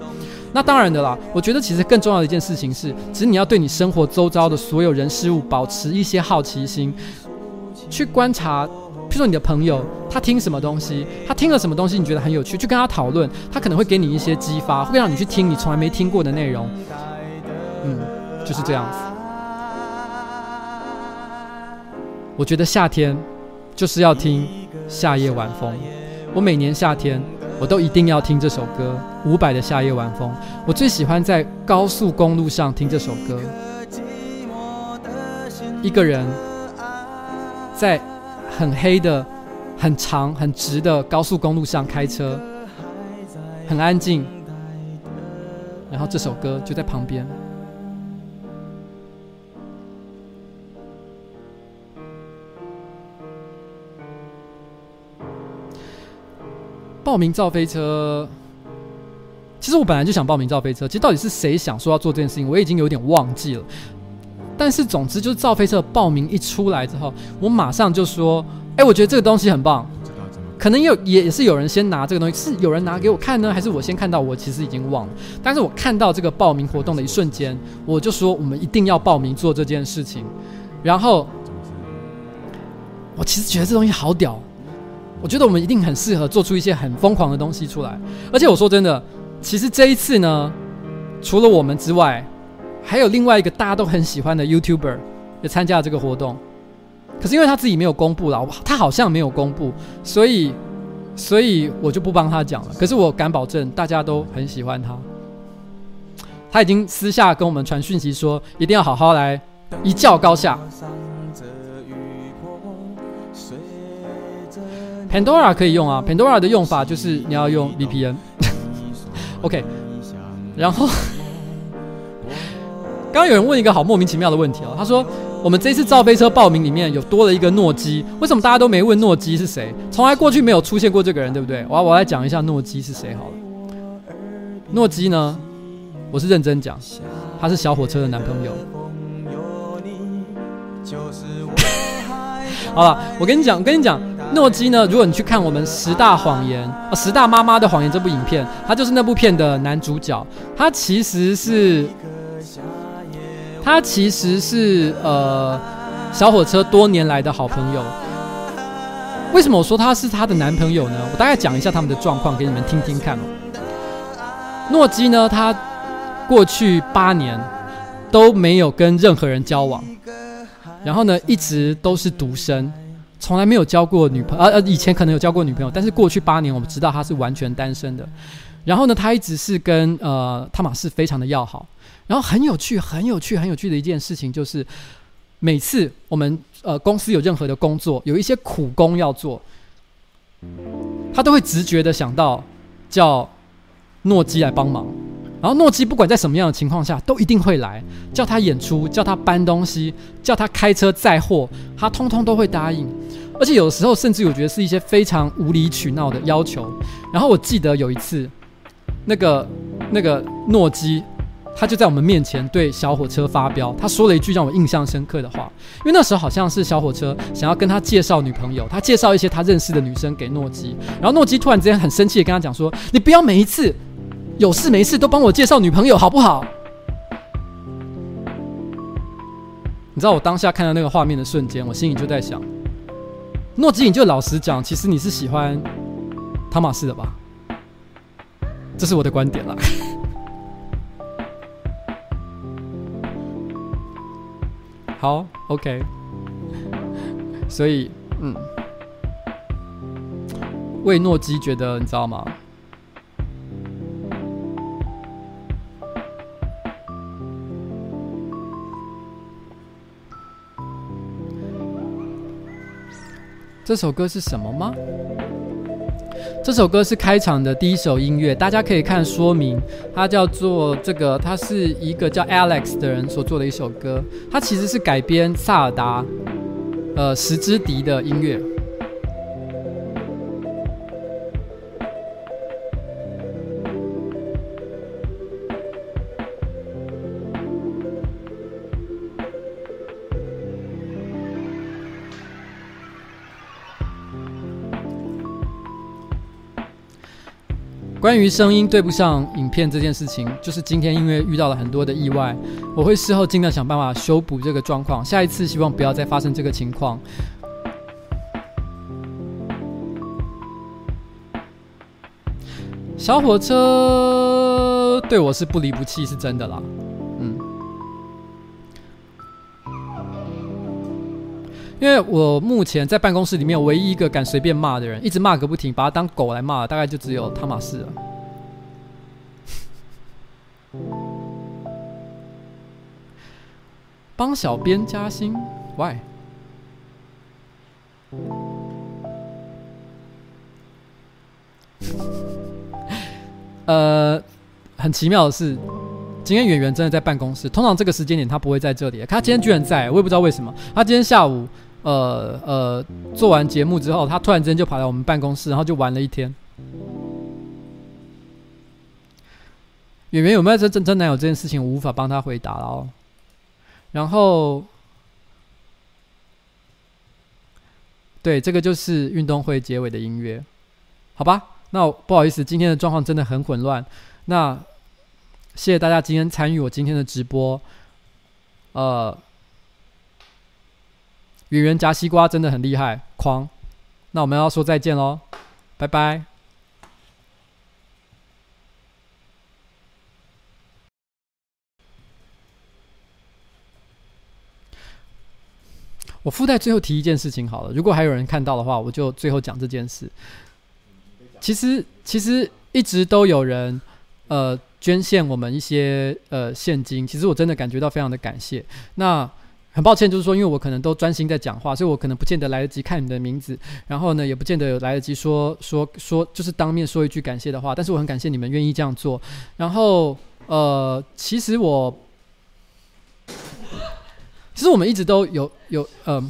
那当然的啦，我觉得其实更重要的一件事情是，其实你要对你生活周遭的所有人事物保持一些好奇心。去观察，譬如说你的朋友他听什么东西，他听了什么东西，你觉得很有趣，去跟他讨论，他可能会给你一些激发，会让你去听你从来没听过的内容。嗯，就是这样子。我觉得夏天就是要听《夏夜晚风》，我每年夏天我都一定要听这首歌，伍佰的《夏夜晚风》。我最喜欢在高速公路上听这首歌，一个人。在很黑的、很长、很直的高速公路上开车，很安静，然后这首歌就在旁边。报名造飞车，其实我本来就想报名造飞车。其实到底是谁想说要做这件事情，我已经有点忘记了。但是总之就是造飞车报名一出来之后，我马上就说：“哎，我觉得这个东西很棒。”可能有也也是有人先拿这个东西，是有人拿给我看呢，还是我先看到？我其实已经忘了。但是我看到这个报名活动的一瞬间，我就说我们一定要报名做这件事情。然后我其实觉得这东西好屌，我觉得我们一定很适合做出一些很疯狂的东西出来。而且我说真的，其实这一次呢，除了我们之外，还有另外一个大家都很喜欢的 YouTuber 也参加了这个活动，可是因为他自己没有公布了，他好像没有公布，所以，所以我就不帮他讲了。可是我敢保证，大家都很喜欢他。他已经私下跟我们传讯息说，一定要好好来一较高下。Pandora 可以用啊，Pandora 的用法就是你要用 VPN。OK，然后。刚刚有人问一个好莫名其妙的问题哦，他说：“我们这次造飞车报名里面有多了一个诺基，为什么大家都没问诺基是谁？从来过去没有出现过这个人，对不对？”我我来讲一下诺基是谁好了。诺基呢，我是认真讲，他是小火车的男朋友。好了，我跟你讲，我跟你讲，诺基呢，如果你去看我们十大谎言啊，十大妈妈的谎言这部影片，他就是那部片的男主角，他其实是。他其实是呃小火车多年来的好朋友。为什么我说他是他的男朋友呢？我大概讲一下他们的状况给你们听听看哦。诺基呢，他过去八年都没有跟任何人交往，然后呢，一直都是独身，从来没有交过女朋友。呃，以前可能有交过女朋友，但是过去八年我们知道他是完全单身的。然后呢，他一直是跟呃汤马士非常的要好。然后很有趣，很有趣，很有趣的一件事情就是，每次我们呃公司有任何的工作，有一些苦工要做，他都会直觉的想到叫诺基来帮忙。然后诺基不管在什么样的情况下，都一定会来，叫他演出，叫他搬东西，叫他开车载货，他通通都会答应。而且有的时候，甚至我觉得是一些非常无理取闹的要求。然后我记得有一次，那个那个诺基。他就在我们面前对小火车发飙，他说了一句让我印象深刻的话，因为那时候好像是小火车想要跟他介绍女朋友，他介绍一些他认识的女生给诺基，然后诺基突然之间很生气的跟他讲说：“你不要每一次有事没事都帮我介绍女朋友好不好？”你知道我当下看到那个画面的瞬间，我心里就在想：诺基，你就老实讲，其实你是喜欢汤玛士的吧？这是我的观点啦。好，OK。所以，嗯，为诺基觉得，你知道吗？这首歌是什么吗？这首歌是开场的第一首音乐，大家可以看说明，它叫做这个，它是一个叫 Alex 的人所做的一首歌，它其实是改编萨尔达，呃时之笛的音乐。关于声音对不上影片这件事情，就是今天因为遇到了很多的意外，我会事后尽量想办法修补这个状况。下一次希望不要再发生这个情况。小火车对我是不离不弃，是真的啦。因为我目前在办公室里面唯一一个敢随便骂的人，一直骂个不停，把他当狗来骂，大概就只有汤马士了。帮小编加薪，Why？呃，很奇妙的是，今天演员真的在办公室。通常这个时间点他不会在这里，他今天居然在，我也不知道为什么。他今天下午，呃呃，做完节目之后，他突然间就跑来我们办公室，然后就玩了一天。演员有没有真真真男友这件事情，我无法帮他回答了哦。然后，对，这个就是运动会结尾的音乐，好吧？那不好意思，今天的状况真的很混乱。那谢谢大家今天参与我今天的直播。呃，演员夹西瓜真的很厉害，狂。那我们要说再见喽，拜拜。我附带最后提一件事情好了，如果还有人看到的话，我就最后讲这件事。其实，其实一直都有人呃捐献我们一些呃现金，其实我真的感觉到非常的感谢。那很抱歉，就是说，因为我可能都专心在讲话，所以我可能不见得来得及看你的名字，然后呢，也不见得有来得及说说说，就是当面说一句感谢的话。但是我很感谢你们愿意这样做。然后呃，其实我。其实我们一直都有有嗯，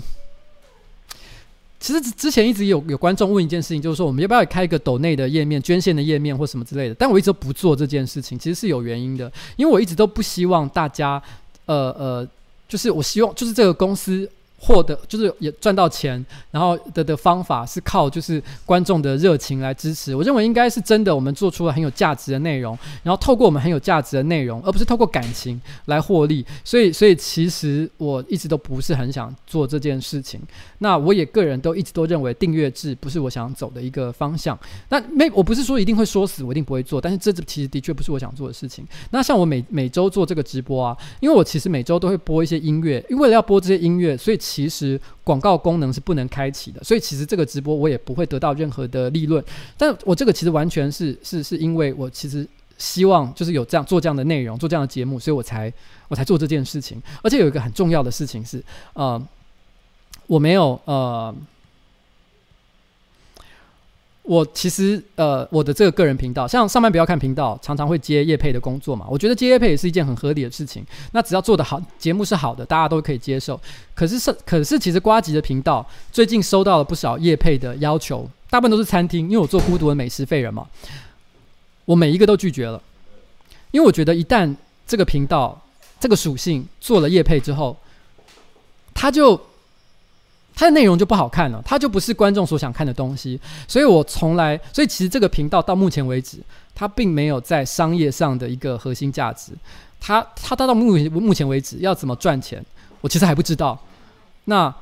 其实之前一直有有观众问一件事情，就是说我们要不要开一个抖内的页面、捐献的页面或什么之类的，但我一直都不做这件事情，其实是有原因的，因为我一直都不希望大家，呃呃，就是我希望就是这个公司。获得就是也赚到钱，然后的的方法是靠就是观众的热情来支持。我认为应该是真的，我们做出了很有价值的内容，然后透过我们很有价值的内容，而不是透过感情来获利。所以，所以其实我一直都不是很想做这件事情。那我也个人都一直都认为订阅制不是我想走的一个方向。那没，我不是说一定会说死，我一定不会做。但是这其实的确不是我想做的事情。那像我每每周做这个直播啊，因为我其实每周都会播一些音乐，因为了要播这些音乐，所以。其实广告功能是不能开启的，所以其实这个直播我也不会得到任何的利润。但我这个其实完全是是是因为我其实希望就是有这样做这样的内容，做这样的节目，所以我才我才做这件事情。而且有一个很重要的事情是，呃，我没有呃。我其实呃，我的这个个人频道，像上班不要看频道，常常会接业配的工作嘛。我觉得接业配也是一件很合理的事情。那只要做得好，节目是好的，大家都可以接受。可是是，可是其实瓜吉的频道最近收到了不少业配的要求，大部分都是餐厅，因为我做孤独的美食废人嘛，我每一个都拒绝了，因为我觉得一旦这个频道这个属性做了业配之后，他就。它的内容就不好看了，它就不是观众所想看的东西，所以我从来，所以其实这个频道到目前为止，它并没有在商业上的一个核心价值，它它到到目目前为止要怎么赚钱，我其实还不知道。那。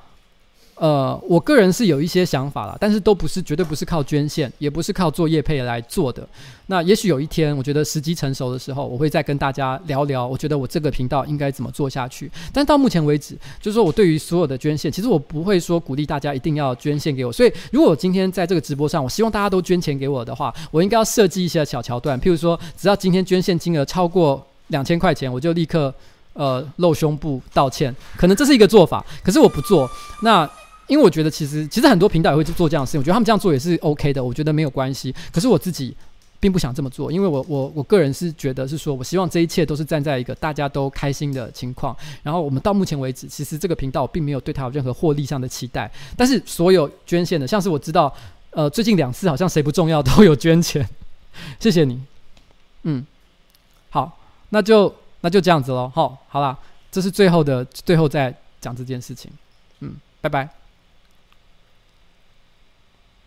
呃，我个人是有一些想法啦，但是都不是绝对不是靠捐献，也不是靠做业配来做的。那也许有一天，我觉得时机成熟的时候，我会再跟大家聊聊。我觉得我这个频道应该怎么做下去。但到目前为止，就是说我对于所有的捐献，其实我不会说鼓励大家一定要捐献给我。所以，如果我今天在这个直播上，我希望大家都捐钱给我的话，我应该要设计一些小桥段，譬如说，只要今天捐献金额超过两千块钱，我就立刻呃露胸部道歉。可能这是一个做法，可是我不做。那。因为我觉得其实其实很多频道也会做这样的事情，我觉得他们这样做也是 OK 的，我觉得没有关系。可是我自己并不想这么做，因为我我我个人是觉得是说，我希望这一切都是站在一个大家都开心的情况。然后我们到目前为止，其实这个频道并没有对他有任何获利上的期待。但是所有捐献的，像是我知道，呃，最近两次好像谁不重要都有捐钱，谢谢你。嗯，好，那就那就这样子喽。好，好啦，这是最后的最后再讲这件事情。嗯，拜拜。